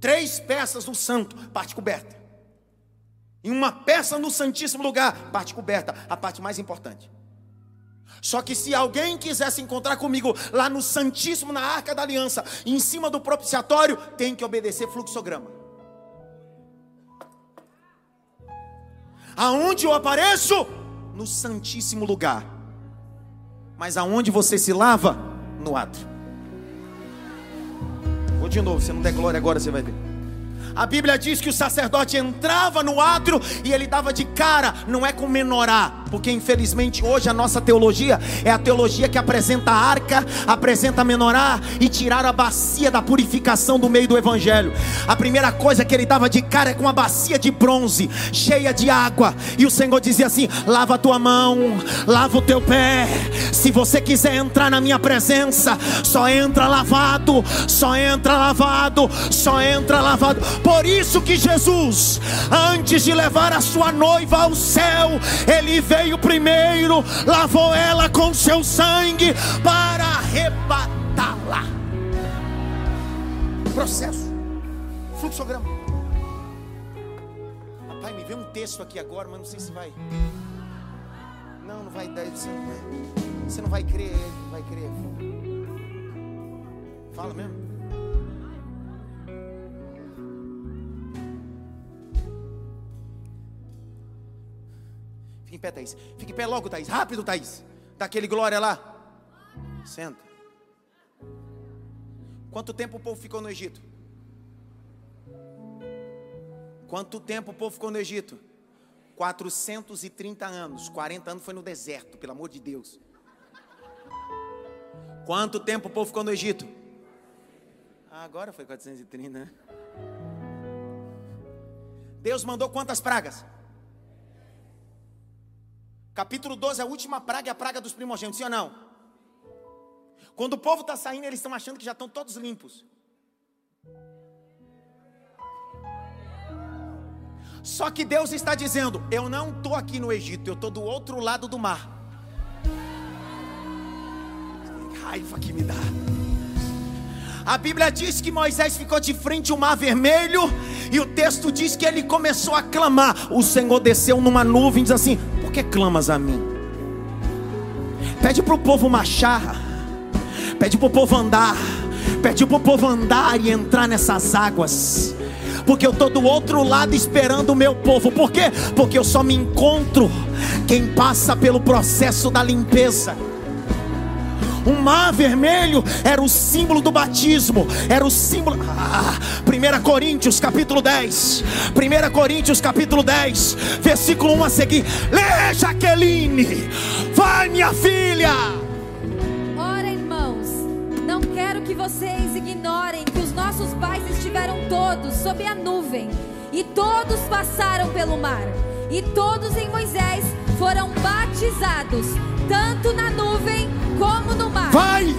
Três peças no santo, parte coberta. E uma peça no santíssimo lugar, parte coberta, a parte mais importante. Só que se alguém quisesse encontrar comigo lá no Santíssimo, na Arca da Aliança, em cima do propiciatório, tem que obedecer fluxograma. Aonde eu apareço? No Santíssimo lugar. Mas aonde você se lava? No ato. Vou de novo, se não der glória agora você vai ver. A Bíblia diz que o sacerdote entrava no átrio e ele dava de cara, não é com menorá, porque infelizmente hoje a nossa teologia é a teologia que apresenta a arca, apresenta a menorá e tirar a bacia da purificação do meio do evangelho. A primeira coisa que ele dava de cara é com uma bacia de bronze, cheia de água, e o Senhor dizia assim: lava a tua mão, lava o teu pé. Se você quiser entrar na minha presença, só entra lavado, só entra lavado, só entra lavado. Por isso que Jesus, antes de levar a sua noiva ao céu, ele veio primeiro, lavou ela com seu sangue para arrebatá-la. Processo, fluxograma. Pai, me vê um texto aqui agora, mas não sei se vai. Não, não vai dar. Você não vai, você não vai crer, vai crer. Fala mesmo. Fique em pé, Thaís. Fique em pé logo, Thaís. Rápido, Thaís. Daquele glória lá. Senta. Quanto tempo o povo ficou no Egito? Quanto tempo o povo ficou no Egito? 430 anos. 40 anos foi no deserto, pelo amor de Deus. Quanto tempo o povo ficou no Egito? Ah, agora foi 430, né? Deus mandou quantas pragas? Capítulo 12, a última praga é a praga dos primogênitos, sim ou não? Quando o povo está saindo, eles estão achando que já estão todos limpos. Só que Deus está dizendo: Eu não estou aqui no Egito, eu estou do outro lado do mar. Que raiva que me dá. A Bíblia diz que Moisés ficou de frente ao mar vermelho, e o texto diz que ele começou a clamar. O Senhor desceu numa nuvem e diz assim: Por que clamas a mim? Pede para o povo marchar, pede para o povo andar, pede para o povo andar e entrar nessas águas porque eu estou do outro lado esperando o meu povo. Por quê? Porque eu só me encontro quem passa pelo processo da limpeza. O mar vermelho era o símbolo do batismo, era o símbolo. Ah, 1 Coríntios capítulo 10. 1 Coríntios capítulo 10, versículo 1 a seguir. Lê, Jaqueline. Vai, minha filha. Ora, irmãos, não quero que vocês ignorem que os nossos pais estiveram todos sob a nuvem, e todos passaram pelo mar, e todos em Moisés foram batizados, tanto na nuvem como no mar. Vai!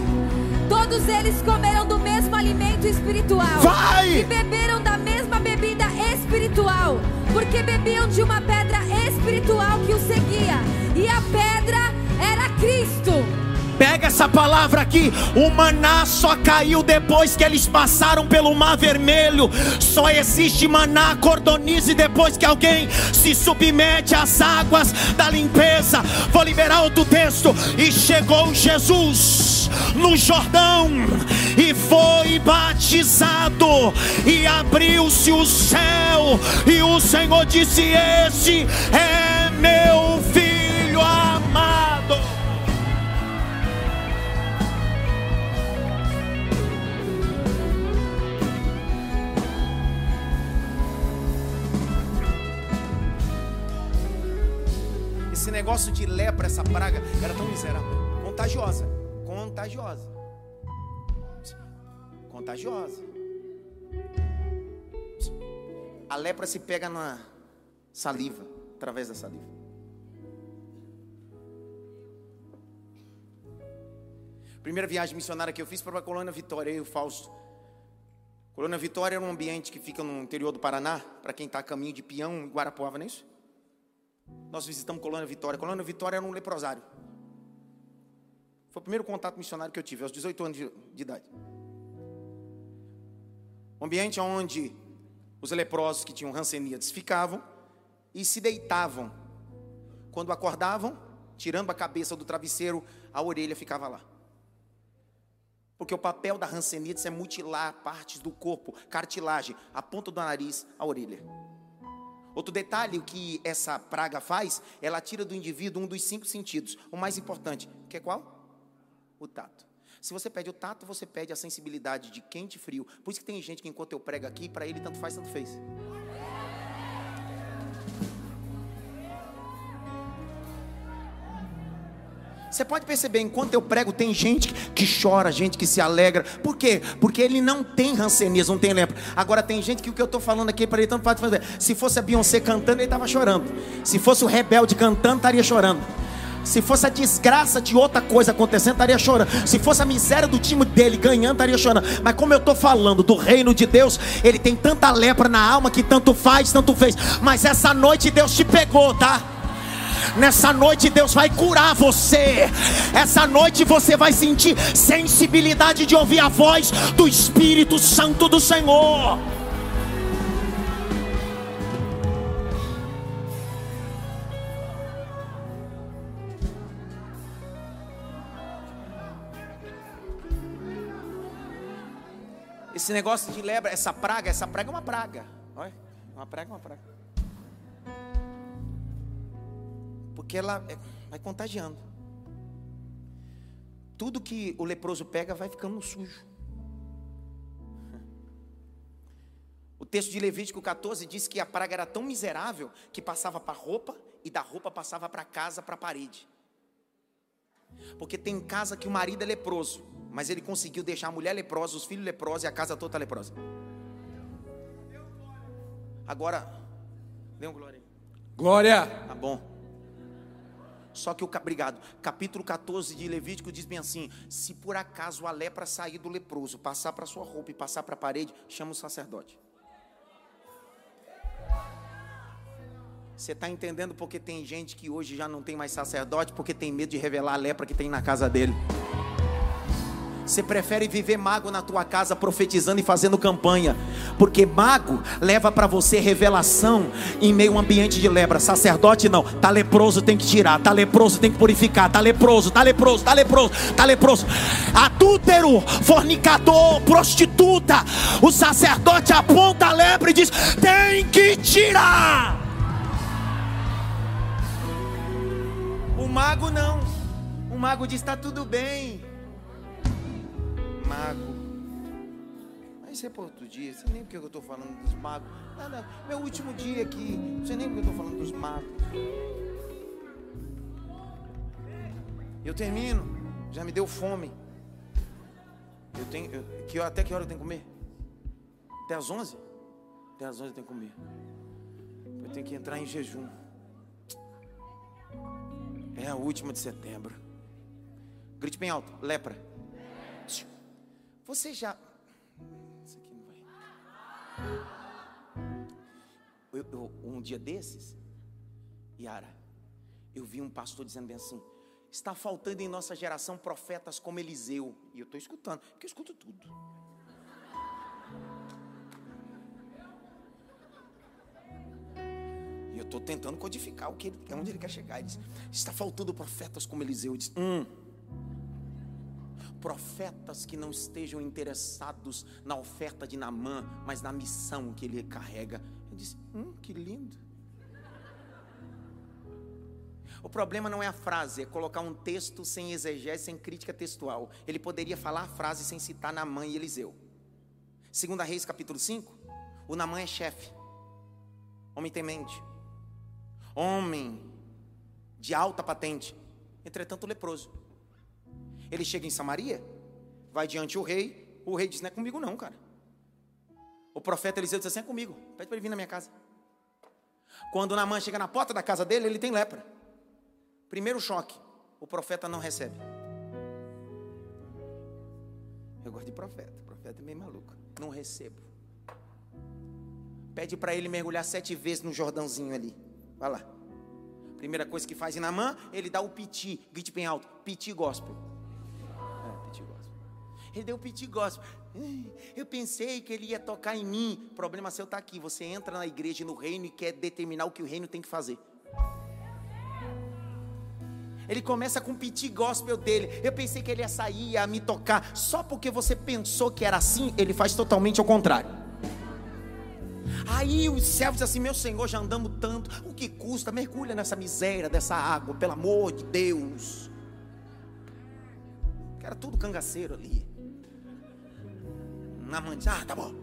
Todos eles comeram do mesmo alimento espiritual. Vai! E beberam da mesma bebida espiritual. Porque bebiam de uma pedra espiritual que o seguia. E a pedra era Cristo. Pega essa palavra aqui. O maná só caiu depois que eles passaram pelo mar vermelho. Só existe maná, cordonize depois que alguém se submete às águas da limpeza. Vou liberar outro texto. E chegou Jesus no Jordão e foi batizado e abriu-se o céu e o Senhor disse: Este é meu filho negócio de lepra, essa praga, era tão miserável, contagiosa, contagiosa, contagiosa. A lepra se pega na saliva, através da saliva. Primeira viagem missionária que eu fiz para a Colônia Vitória, eu e o Fausto. Colônia Vitória é um ambiente que fica no interior do Paraná, para quem está a caminho de Peão e Guarapuava, não é isso? Nós visitamos Colônia Vitória. Colônia Vitória era um leprosário. Foi o primeiro contato missionário que eu tive, aos 18 anos de, de idade. Um ambiente onde os leprosos que tinham ranceníades ficavam e se deitavam. Quando acordavam, tirando a cabeça do travesseiro, a orelha ficava lá. Porque o papel da ranceníades é mutilar partes do corpo, cartilagem, a ponta do nariz, a orelha. Outro detalhe que essa praga faz, ela tira do indivíduo um dos cinco sentidos. O mais importante, que é qual? O tato. Se você pede o tato, você pede a sensibilidade de quente e frio. Por isso que tem gente que enquanto eu prego aqui, para ele tanto faz, tanto fez. Você pode perceber, enquanto eu prego, tem gente que chora, gente que se alegra. Por quê? Porque ele não tem rancenismo, não tem lepra. Agora tem gente que o que eu estou falando aqui para ele tanto faz fazer. Se fosse a Beyoncé cantando, ele estava chorando. Se fosse o rebelde cantando, estaria chorando. Se fosse a desgraça de outra coisa acontecendo, estaria chorando. Se fosse a miséria do time dele ganhando, estaria chorando. Mas como eu estou falando do reino de Deus, ele tem tanta lepra na alma que tanto faz, tanto fez. Mas essa noite Deus te pegou, tá? Nessa noite Deus vai curar você. Essa noite você vai sentir sensibilidade de ouvir a voz do Espírito Santo do Senhor. Esse negócio de lebra, essa praga, essa praga é uma praga. Olha, uma praga é uma praga. Porque ela é, vai contagiando. Tudo que o leproso pega vai ficando sujo. O texto de Levítico 14 diz que a praga era tão miserável que passava para a roupa e da roupa passava para casa, para a parede. Porque tem casa que o marido é leproso, mas ele conseguiu deixar a mulher leprosa, os filhos leprosos e a casa toda leprosa. Agora, dê um glória. Glória! Tá bom. Só que o obrigado, capítulo 14 de Levítico diz bem assim: se por acaso a lepra sair do leproso, passar para sua roupa e passar para a parede, chama o sacerdote. Você está entendendo porque tem gente que hoje já não tem mais sacerdote, porque tem medo de revelar a lepra que tem na casa dele. Você prefere viver mago na tua casa profetizando e fazendo campanha, porque mago leva para você revelação em meio a um ambiente de lepra. Sacerdote não, tá leproso tem que tirar, tá leproso tem que purificar, tá leproso, tá leproso, tá leproso, tá leproso. Adúltero, fornicador, prostituta. O sacerdote aponta a lepra e diz: "Tem que tirar". O mago não. O mago diz: "Tá tudo bem" mago. Mas é para outro dia. Você nem porque eu estou falando dos magos. Nada. Meu último dia aqui. Sei nem porque eu estou falando dos magos. Eu termino. Já me deu fome. Eu tenho. Eu, que, até que hora eu tenho que comer? Até as 11? Até as 11 eu tenho que comer. Eu tenho que entrar em jejum. É a última de setembro. Grite bem alto: lepra. Você já. Isso aqui não vai. Eu, eu, um dia desses, Yara, eu vi um pastor dizendo bem assim: está faltando em nossa geração profetas como Eliseu. E eu estou escutando, porque eu escuto tudo. E eu estou tentando codificar o que ele, onde ele quer chegar. Ele diz, está faltando profetas como Eliseu. Eu disse, hum profetas que não estejam interessados na oferta de Namã, mas na missão que ele carrega. Eu disse: Hum, que lindo. O problema não é a frase, é colocar um texto sem exegese, sem crítica textual. Ele poderia falar a frase sem citar Namã e Eliseu. Segunda Reis, capítulo 5, o Namã é chefe, homem temente, homem de alta patente, entretanto leproso. Ele chega em Samaria, vai diante o rei, o rei diz: Não é comigo, não, cara. O profeta Eliseu diz assim: É comigo, pede para ele vir na minha casa. Quando Naamã chega na porta da casa dele, ele tem lepra. Primeiro choque, o profeta não recebe. Eu gosto de profeta, profeta é meio maluco. Não recebo. Pede para ele mergulhar sete vezes no Jordãozinho ali. Vai lá. Primeira coisa que faz em Namã, ele dá o piti, grite bem alto, piti gospel. Ele deu piti gospel. Eu pensei que ele ia tocar em mim. O problema seu está aqui. Você entra na igreja no reino e quer determinar o que o reino tem que fazer. Ele começa com o piti gospel dele. Eu pensei que ele ia sair, ia me tocar. Só porque você pensou que era assim, ele faz totalmente ao contrário. Aí os servos assim: Meu Senhor, já andamos tanto. O que custa? Mergulha nessa miséria dessa água, pelo amor de Deus. Era tudo cangaceiro ali. Namã disse, ah, tá bom.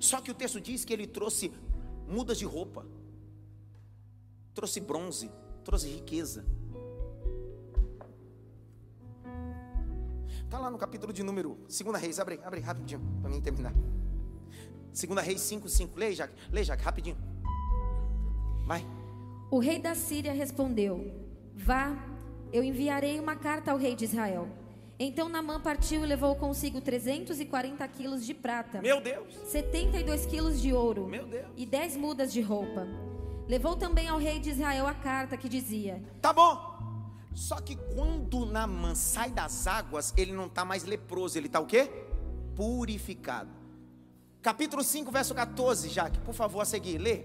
Só que o texto diz que ele trouxe mudas de roupa, trouxe bronze, trouxe riqueza. Está lá no capítulo de número 2 Reis, abre, abre rapidinho, para mim terminar. 2 Reis 5, 5, lê, Jaque, lê, Jaque, rapidinho. Vai. O rei da Síria respondeu: Vá, eu enviarei uma carta ao rei de Israel. Então Namã partiu e levou consigo 340 quilos de prata, Meu Deus, 72 quilos de ouro meu Deus. e 10 mudas de roupa. Levou também ao rei de Israel a carta que dizia: Tá bom. Só que quando Namã sai das águas, ele não está mais leproso, ele está o quê? Purificado. Capítulo 5, verso 14, Jaque, por favor, a seguir, lê.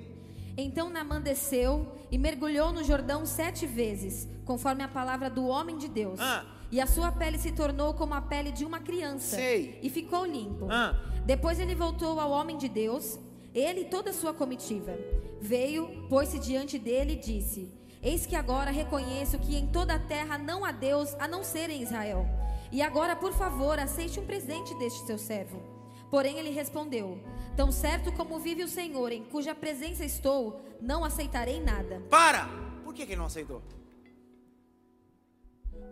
Então Namã desceu e mergulhou no Jordão sete vezes, conforme a palavra do homem de Deus. Ah. E a sua pele se tornou como a pele de uma criança. Sei. E ficou limpo. Ah. Depois ele voltou ao homem de Deus, ele e toda a sua comitiva. Veio, pôs-se diante dele e disse: Eis que agora reconheço que em toda a terra não há Deus a não ser em Israel. E agora, por favor, aceite um presente deste seu servo. Porém ele respondeu: Tão certo como vive o Senhor, em cuja presença estou, não aceitarei nada. Para! Por que, que ele não aceitou?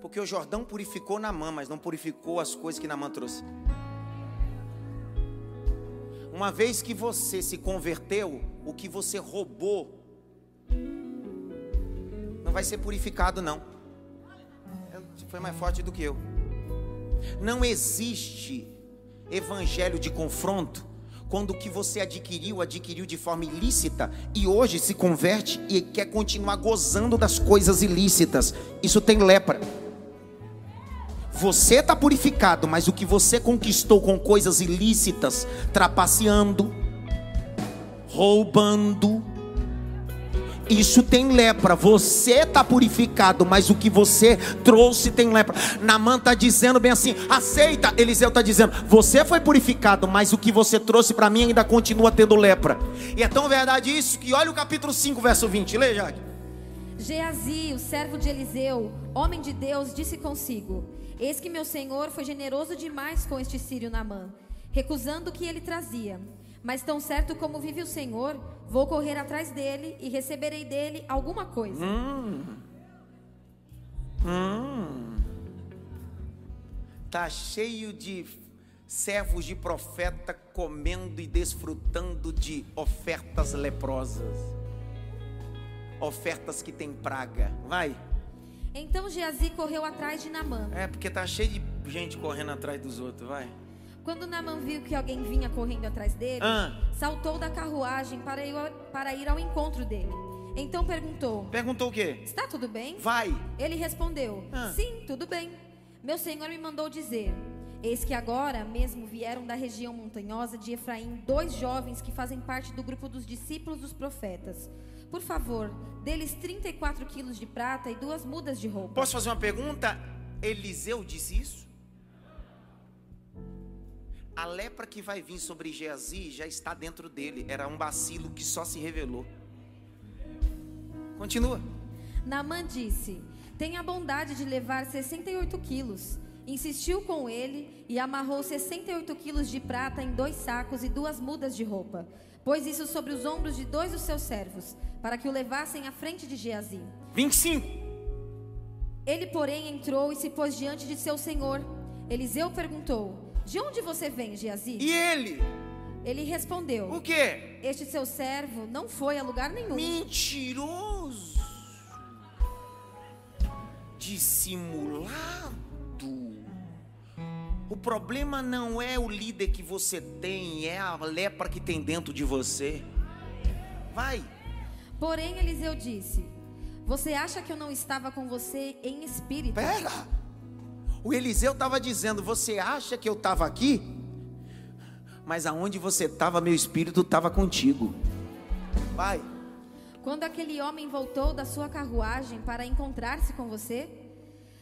Porque o Jordão purificou Namã, mas não purificou as coisas que Namã trouxe. Uma vez que você se converteu, o que você roubou não vai ser purificado, não. Foi mais forte do que eu. Não existe evangelho de confronto quando o que você adquiriu, adquiriu de forma ilícita e hoje se converte e quer continuar gozando das coisas ilícitas. Isso tem lepra. Você está purificado, mas o que você conquistou com coisas ilícitas, trapaceando, roubando, isso tem lepra. Você está purificado, mas o que você trouxe tem lepra. Namã está dizendo bem assim: aceita. Eliseu está dizendo: você foi purificado, mas o que você trouxe para mim ainda continua tendo lepra. E é tão verdade isso que olha o capítulo 5, verso 20. Lê, Jaque. Geazi, o servo de Eliseu, homem de Deus, disse consigo: Eis que meu senhor foi generoso demais com este sírio Namã, recusando o que ele trazia. Mas tão certo como vive o Senhor, vou correr atrás dele e receberei dele alguma coisa. Hum. Hum. Tá cheio de servos de profeta comendo e desfrutando de ofertas leprosas. Ofertas que tem praga. Vai. Então Geazi correu atrás de Namã. É porque tá cheio de gente correndo atrás dos outros, vai. Quando Namã viu que alguém vinha correndo atrás dele, Ah. saltou da carruagem para ir, ao, para ir ao encontro dele. Então perguntou: Perguntou o quê? Está tudo bem? Vai. Ele respondeu: Ah. Sim, tudo bem. Meu senhor me mandou dizer: Eis que agora mesmo vieram da região montanhosa de Efraim dois jovens que fazem parte do grupo dos discípulos dos profetas. Por favor, deles 34 quilos de prata e duas mudas de roupa. Posso fazer uma pergunta? Eliseu disse isso? A lepra que vai vir sobre Geazi já está dentro dele. Era um bacilo que só se revelou. Continua. Naamã disse: Tenha a bondade de levar 68 quilos. Insistiu com ele e amarrou 68 quilos de prata em dois sacos e duas mudas de roupa. Pôs isso sobre os ombros de dois dos seus servos, para que o levassem à frente de Geazi. 25. Ele, porém, entrou e se pôs diante de seu senhor. Eliseu perguntou: De onde você vem, Geazi? E ele? Ele respondeu: O quê? Este seu servo não foi a lugar nenhum. Mentiroso. Dissimulado. O problema não é o líder que você tem, é a lepra que tem dentro de você. Vai. Porém, Eliseu disse: Você acha que eu não estava com você em espírito? Pera. O Eliseu estava dizendo: Você acha que eu estava aqui? Mas aonde você estava, meu espírito estava contigo. Vai. Quando aquele homem voltou da sua carruagem para encontrar-se com você?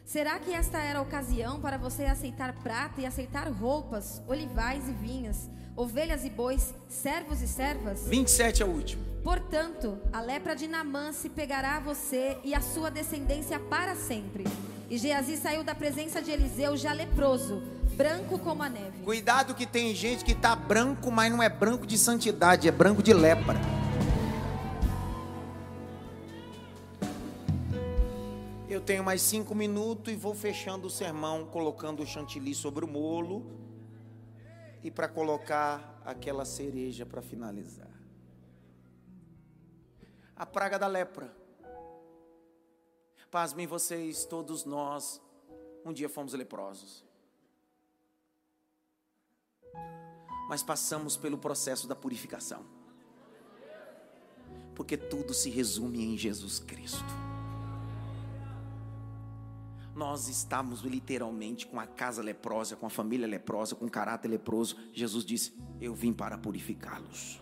Será que esta era a ocasião para você aceitar prata e aceitar roupas, olivais e vinhas, ovelhas e bois, servos e servas? 27 é o último. Portanto, a lepra de Namã se pegará a você e a sua descendência para sempre. E Geazi saiu da presença de Eliseu já leproso, branco como a neve. Cuidado que tem gente que tá branco, mas não é branco de santidade, é branco de lepra. Tenho mais cinco minutos e vou fechando o sermão, colocando o chantilly sobre o molo e para colocar aquela cereja para finalizar. A praga da lepra. Pasmem vocês, todos nós, um dia fomos leprosos. Mas passamos pelo processo da purificação. Porque tudo se resume em Jesus Cristo. Nós estamos literalmente com a casa leprosa, com a família leprosa, com o caráter leproso. Jesus disse: Eu vim para purificá-los.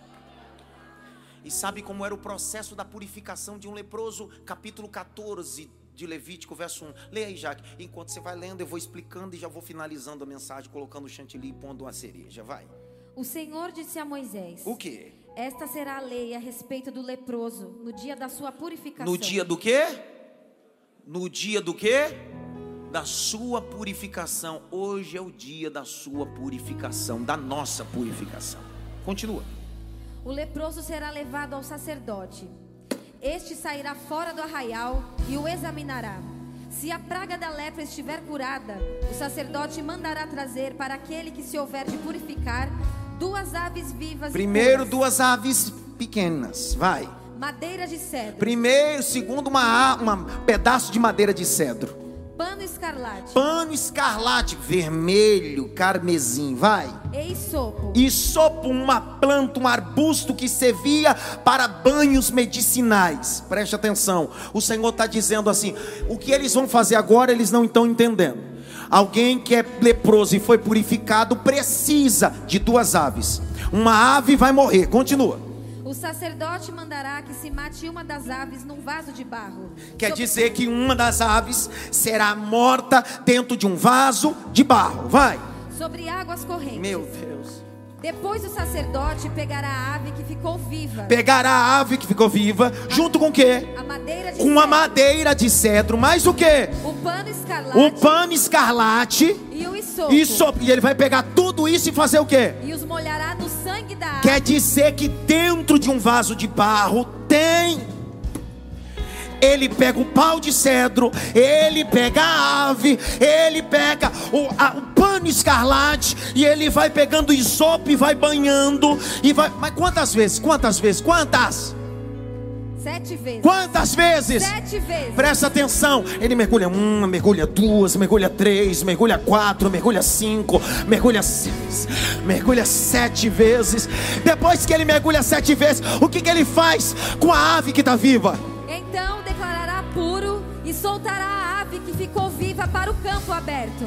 E sabe como era o processo da purificação de um leproso? Capítulo 14 de Levítico, verso 1. Leia aí, Jaque. Enquanto você vai lendo, eu vou explicando e já vou finalizando a mensagem, colocando o chantilly e pondo uma cereja. Vai. O Senhor disse a Moisés: O que? Esta será a lei a respeito do leproso no dia da sua purificação. No dia do quê? No dia do quê? Da sua purificação. Hoje é o dia da sua purificação, da nossa purificação. Continua. O leproso será levado ao sacerdote. Este sairá fora do arraial e o examinará. Se a praga da lepra estiver curada, o sacerdote mandará trazer para aquele que se houver de purificar duas aves vivas. Primeiro, duas aves pequenas. Vai. madeira de cedro, Primeiro, segundo, uma, uma pedaço de madeira de cedro. Pano escarlate Pano escarlate, vermelho, carmesim. Vai. e sopo. E sopo, uma planta, um arbusto que servia para banhos medicinais. Preste atenção. O Senhor está dizendo assim: o que eles vão fazer agora, eles não estão entendendo. Alguém que é leproso e foi purificado precisa de duas aves. Uma ave vai morrer. Continua. O sacerdote mandará que se mate uma das aves num vaso de barro. Quer dizer que uma das aves será morta dentro de um vaso de barro. Vai. sobre águas correntes. Meu Deus. Depois o sacerdote pegará a ave que ficou viva, Pegará a ave que ficou viva, junto com o quê? a madeira de Com a cedro, madeira de cedro, mais o quê? o pano escarlate O pano escarlate e o isopo. e sopo. E ele vai pegar tudo isso e fazer o quê? E os molhará no. Quer dizer que dentro de um vaso de barro tem. Ele pega o pau de cedro, ele pega a ave, ele pega o, a- o pano escarlate e ele vai pegando isopo e vai banhando e vai. Mas quantas vezes? Quantas vezes? Quantas? Sete vezes. Quantas vezes? Sete vezes. Presta atenção, ele mergulha uma, mergulha duas, mergulha três, mergulha quatro, mergulha cinco, mergulha seis, mergulha sete vezes. Depois que ele mergulha sete vezes, o que, que ele faz com a ave que está viva? Então declarará puro e soltará a ave que ficou viva para o campo aberto.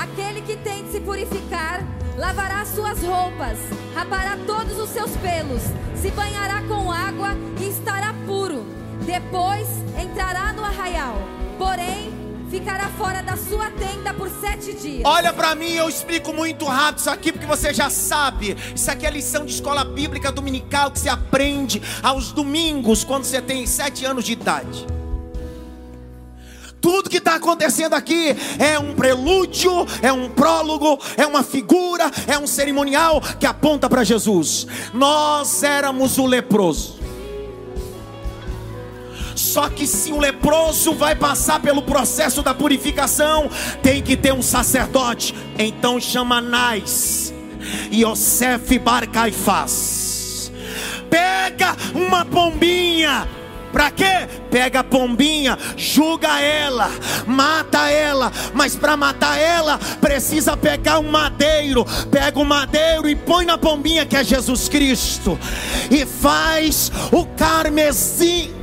Aquele que tem de se purificar lavará suas roupas, rapará todos os seus pelos, se banhará com água e estará puro. Depois entrará no arraial, porém ficará fora da sua tenda por sete dias. Olha para mim, eu explico muito rápido isso aqui porque você já sabe. Isso aqui é lição de escola bíblica dominical que você aprende aos domingos quando você tem sete anos de idade. Tudo que está acontecendo aqui é um prelúdio, é um prólogo, é uma figura, é um cerimonial que aponta para Jesus. Nós éramos o leproso. Só que se o leproso vai passar pelo processo da purificação, tem que ter um sacerdote. Então chama Anás e Yosef Bar Caifás. Pega uma pombinha. Pra quê? Pega a pombinha, julga ela, mata ela, mas para matar ela precisa pegar um madeiro. Pega o madeiro e põe na pombinha que é Jesus Cristo e faz o carmesim.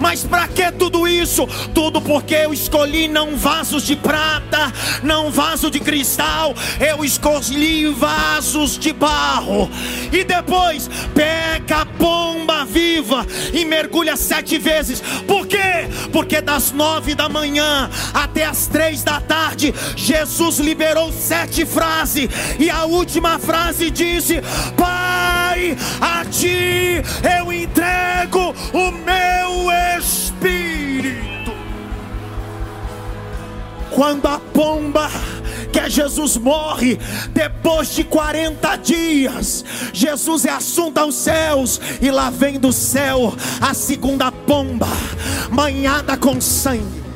Mas para que tudo isso? Tudo porque eu escolhi não vasos de prata, não vaso de cristal, eu escolhi vasos de barro. E depois pega a pomba viva e mergulha sete vezes. Por quê? Porque das nove da manhã até as três da tarde, Jesus liberou sete frases. E a última frase disse: Pai, Pai, a ti eu entrego o meu espírito. Quando a pomba que é Jesus morre depois de 40 dias. Jesus é assunto aos céus e lá vem do céu a segunda pomba, manhada com sangue.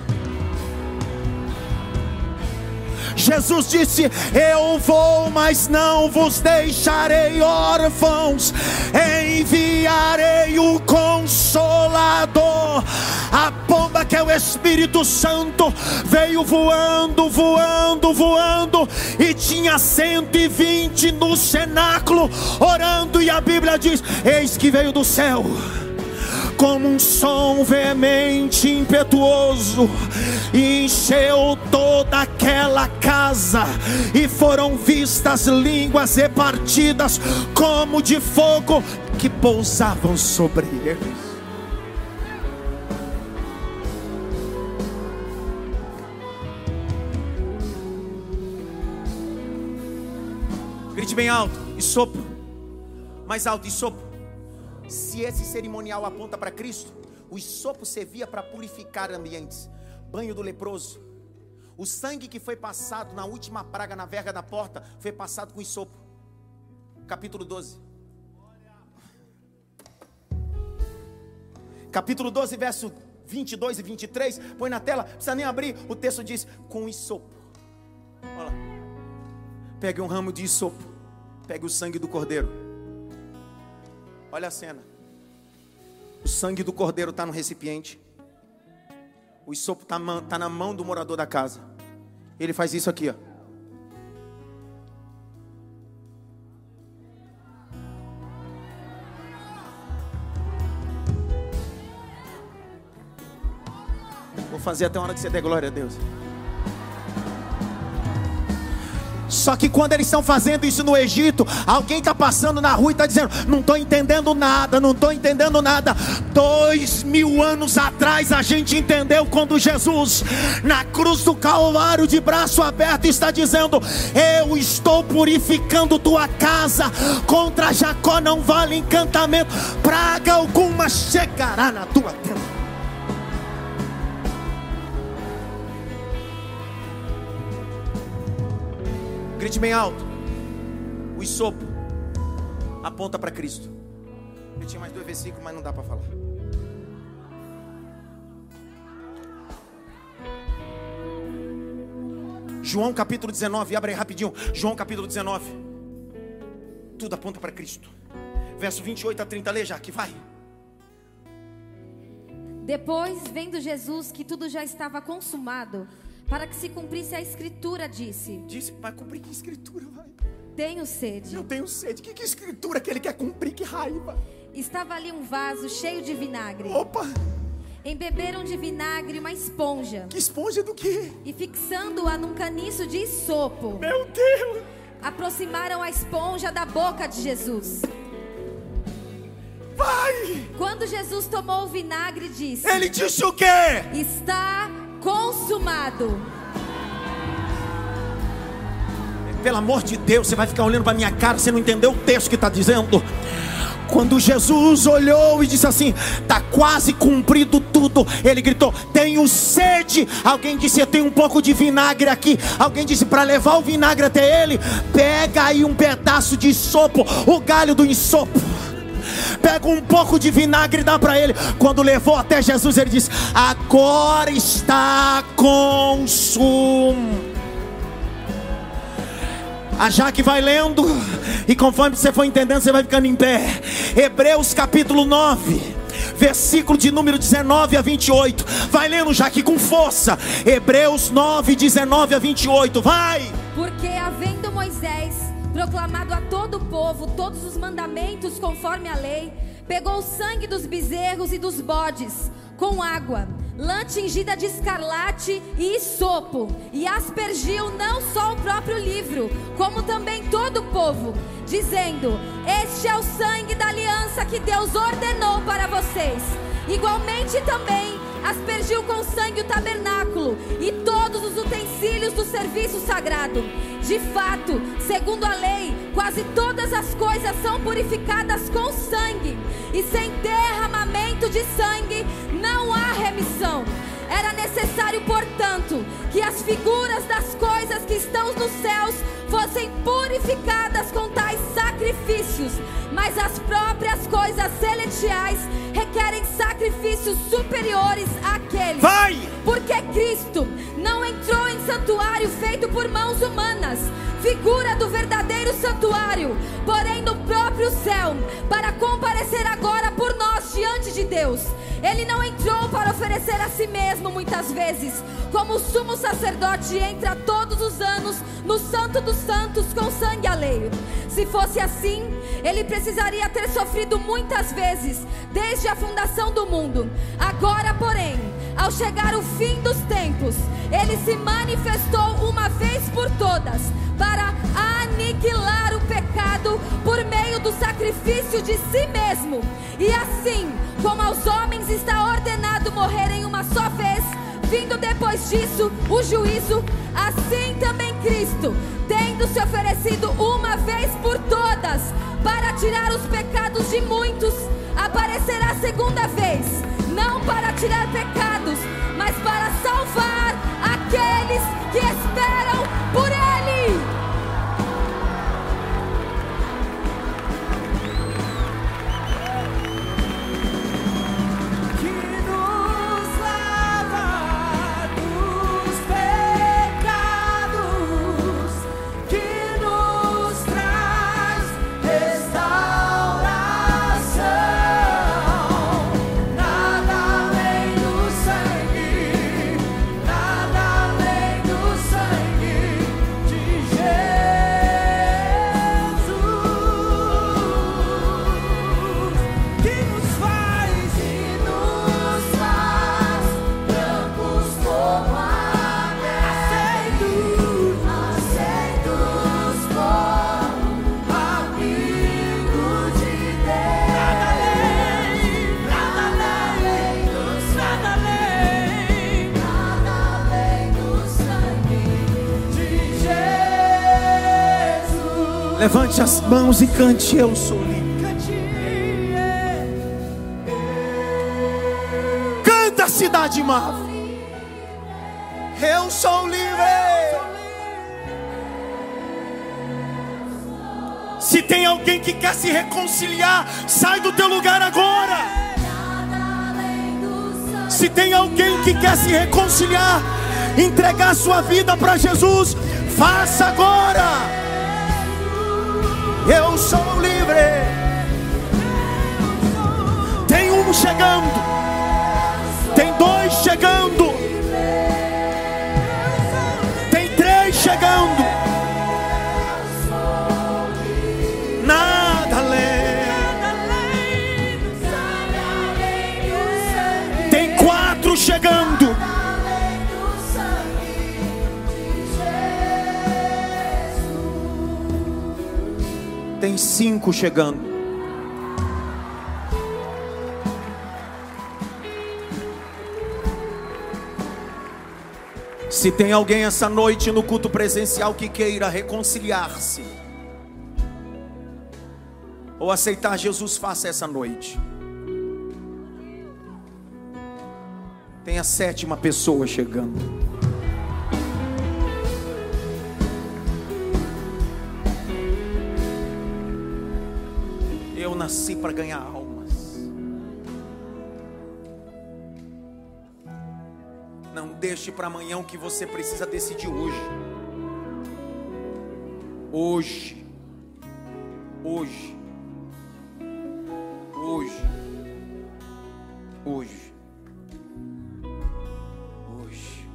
Jesus disse: Eu vou, mas não vos deixarei órfãos, enviarei o Consolador. A pomba que é o Espírito Santo veio voando, voando, voando, e tinha 120 no cenáculo orando, e a Bíblia diz: Eis que veio do céu como um som veemente, impetuoso, e encheu toda aquela casa, e foram vistas línguas repartidas como de fogo que pousavam sobre eles. Grite bem alto e sopro. Mais alto e sopro. Se esse cerimonial aponta para Cristo, o sopo servia para purificar ambientes. Banho do leproso. O sangue que foi passado na última praga na verga da porta foi passado com sopo. Capítulo 12. Capítulo 12, verso 22 e 23. Põe na tela, precisa nem abrir. O texto diz: com isopo. Olha lá. Pegue um ramo de isopo. Pegue o sangue do cordeiro Olha a cena. O sangue do cordeiro está no recipiente. O isopo está tá na mão do morador da casa. Ele faz isso aqui, ó. Vou fazer até a hora que você der glória a Deus. Só que quando eles estão fazendo isso no Egito, alguém está passando na rua e está dizendo: Não estou entendendo nada, não estou entendendo nada. Dois mil anos atrás a gente entendeu quando Jesus, na cruz do Calvário, de braço aberto, está dizendo: Eu estou purificando tua casa, contra Jacó não vale encantamento, praga alguma chegará na tua tenda. Grite bem alto. O isopo aponta para Cristo. Eu tinha mais dois versículos, mas não dá para falar. João capítulo 19, abre aí rapidinho. João capítulo 19. Tudo aponta para Cristo. Verso 28 a 30, lê já que vai. Depois, vendo Jesus que tudo já estava consumado, para que se cumprisse a escritura, disse: Disse, vai cumprir que escritura, vai? Tenho sede. Eu tenho sede. Que, que escritura que ele quer cumprir? Que raiva. Estava ali um vaso cheio de vinagre. Opa! Embeberam de vinagre uma esponja. Que esponja do quê? E fixando-a num caniço de sopo. Meu Deus! Aproximaram a esponja da boca de Jesus. Vai! Quando Jesus tomou o vinagre, disse: Ele disse o quê? Está consumado. Pelo amor de Deus, você vai ficar olhando para minha cara, você não entendeu o texto que está dizendo. Quando Jesus olhou e disse assim: Está quase cumprido tudo. Ele gritou: Tenho sede. Alguém disse: Eu tenho um pouco de vinagre aqui. Alguém disse: Para levar o vinagre até ele, pega aí um pedaço de sopo, o galho do ensopo pega um pouco de vinagre e dá para ele. Quando levou até Jesus, ele disse: Agora está consumo. A Jaque vai lendo, e conforme você for entendendo, você vai ficando em pé. Hebreus capítulo 9 versículo de número 19 a 28. Vai lendo, Jaque, com força. Hebreus 9, 19 a 28. Vai. Porque havendo Moisés proclamado a todo o povo todos os mandamentos conforme a lei, pegou o sangue dos bezerros e dos bodes com água, lã tingida de escarlate e sopo, e aspergiu não só o próprio livro, como também todo o povo, dizendo: Este é o sangue da aliança que Deus ordenou para vocês. Igualmente também aspergiu com sangue o tabernáculo e todos os utensílios do serviço sagrado. De fato, segundo a lei, quase todas as coisas são purificadas com sangue, e sem derramamento de sangue não há remissão. Era necessário, portanto, que as figuras das coisas que estão nos céus fossem purificadas com tais sacrifícios, mas as próprias coisas celestiais requerem sacrifícios superiores àqueles. Vai! Porque Cristo não entrou em santuário feito por mãos humanas, figura do verdadeiro santuário, porém no próprio céu, para comparecer agora por nós diante de Deus. Ele não entrou para oferecer a si mesmo muitas vezes, como o sumo sacerdote entra todos os anos no Santo dos Santos com sangue alheio. Se fosse assim, ele precisaria ter sofrido muitas vezes, desde a fundação do mundo. Agora, porém, ao chegar o fim dos tempos, ele se manifestou uma vez por todas para aniquilar o pecado por meio do sacrifício de si mesmo. E assim, como aos homens está ordenado morrerem uma só vez, vindo depois disso o juízo, assim também Cristo, tendo se oferecido uma vez por todas para tirar os pecados de muitos, aparecerá segunda vez, não para tirar pecados, mas para salvar aqueles que esperam por Ele. Levante as mãos e cante, eu sou livre. Canta, cidade má. Eu sou livre. Se tem alguém que quer se reconciliar, sai do teu lugar agora. Se tem alguém que quer se reconciliar, entregar sua vida para Jesus, faça agora. Eu sou cinco chegando. Se tem alguém essa noite no culto presencial que queira reconciliar-se ou aceitar Jesus, faça essa noite. Tem a sétima pessoa chegando. Nasci para ganhar almas. Não deixe para amanhã o que você precisa decidir hoje. Hoje. Hoje. Hoje. Hoje. Hoje.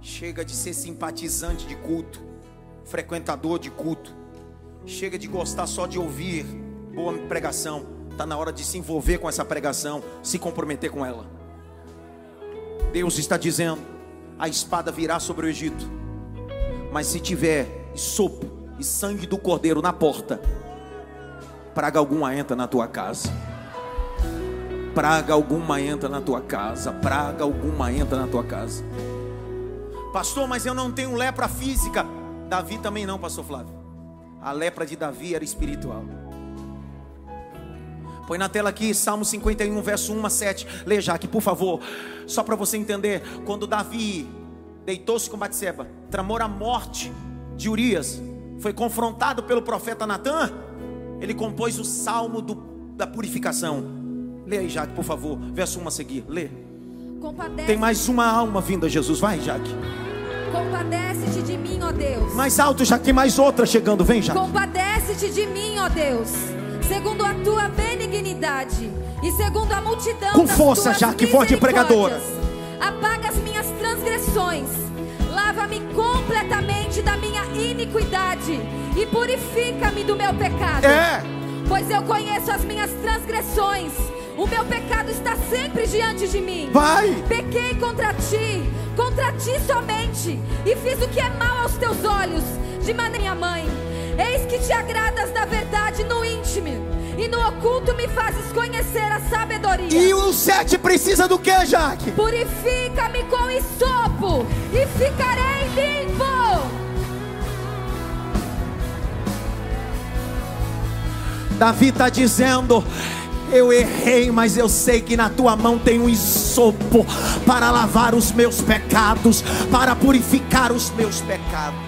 Chega de ser simpatizante de culto, frequentador de culto. Chega de gostar só de ouvir boa pregação. Está na hora de se envolver com essa pregação, se comprometer com ela. Deus está dizendo: a espada virá sobre o Egito, mas se tiver sopo e sangue do cordeiro na porta, praga alguma entra na tua casa. Praga alguma entra na tua casa. Praga alguma entra na tua casa. Pastor, mas eu não tenho lepra física. Davi também não, pastor Flávio. A lepra de Davi era espiritual. Põe na tela aqui, Salmo 51, verso 1 a 7. Leia já aqui, por favor. Só para você entender. Quando Davi deitou-se com Batseba, tramou a morte de Urias, foi confrontado pelo profeta Natan, ele compôs o salmo do- da purificação. Lê aí, Jaque, por favor, verso 1 a seguir, lê. Compadece, Tem mais uma alma vinda, Jesus. Vai, Jaque. compadece-te de mim, ó Deus. Mais alto, Jaque. Tem mais outra chegando. Vem, Jaque. Compadece-te de mim, ó Deus, segundo a tua benignidade e segundo a multidão Com das força, tuas Jaque, forte pregadora. misericórdias. Apaga as minhas transgressões, lava-me completamente da minha iniquidade e purifica-me do meu pecado. É. Pois eu conheço as minhas transgressões, o meu pecado está sempre diante de mim. Vai. Pequei contra ti, contra ti somente, e fiz o que é mal aos teus olhos, de maneira minha mãe. Eis que te agradas da verdade no íntimo, e no oculto me fazes conhecer a sabedoria. E o sete precisa do que, Jaque? Purifica-me com isopo, e ficarei limpo. Davi está dizendo: Eu errei, mas eu sei que na tua mão tem um isopo para lavar os meus pecados, para purificar os meus pecados.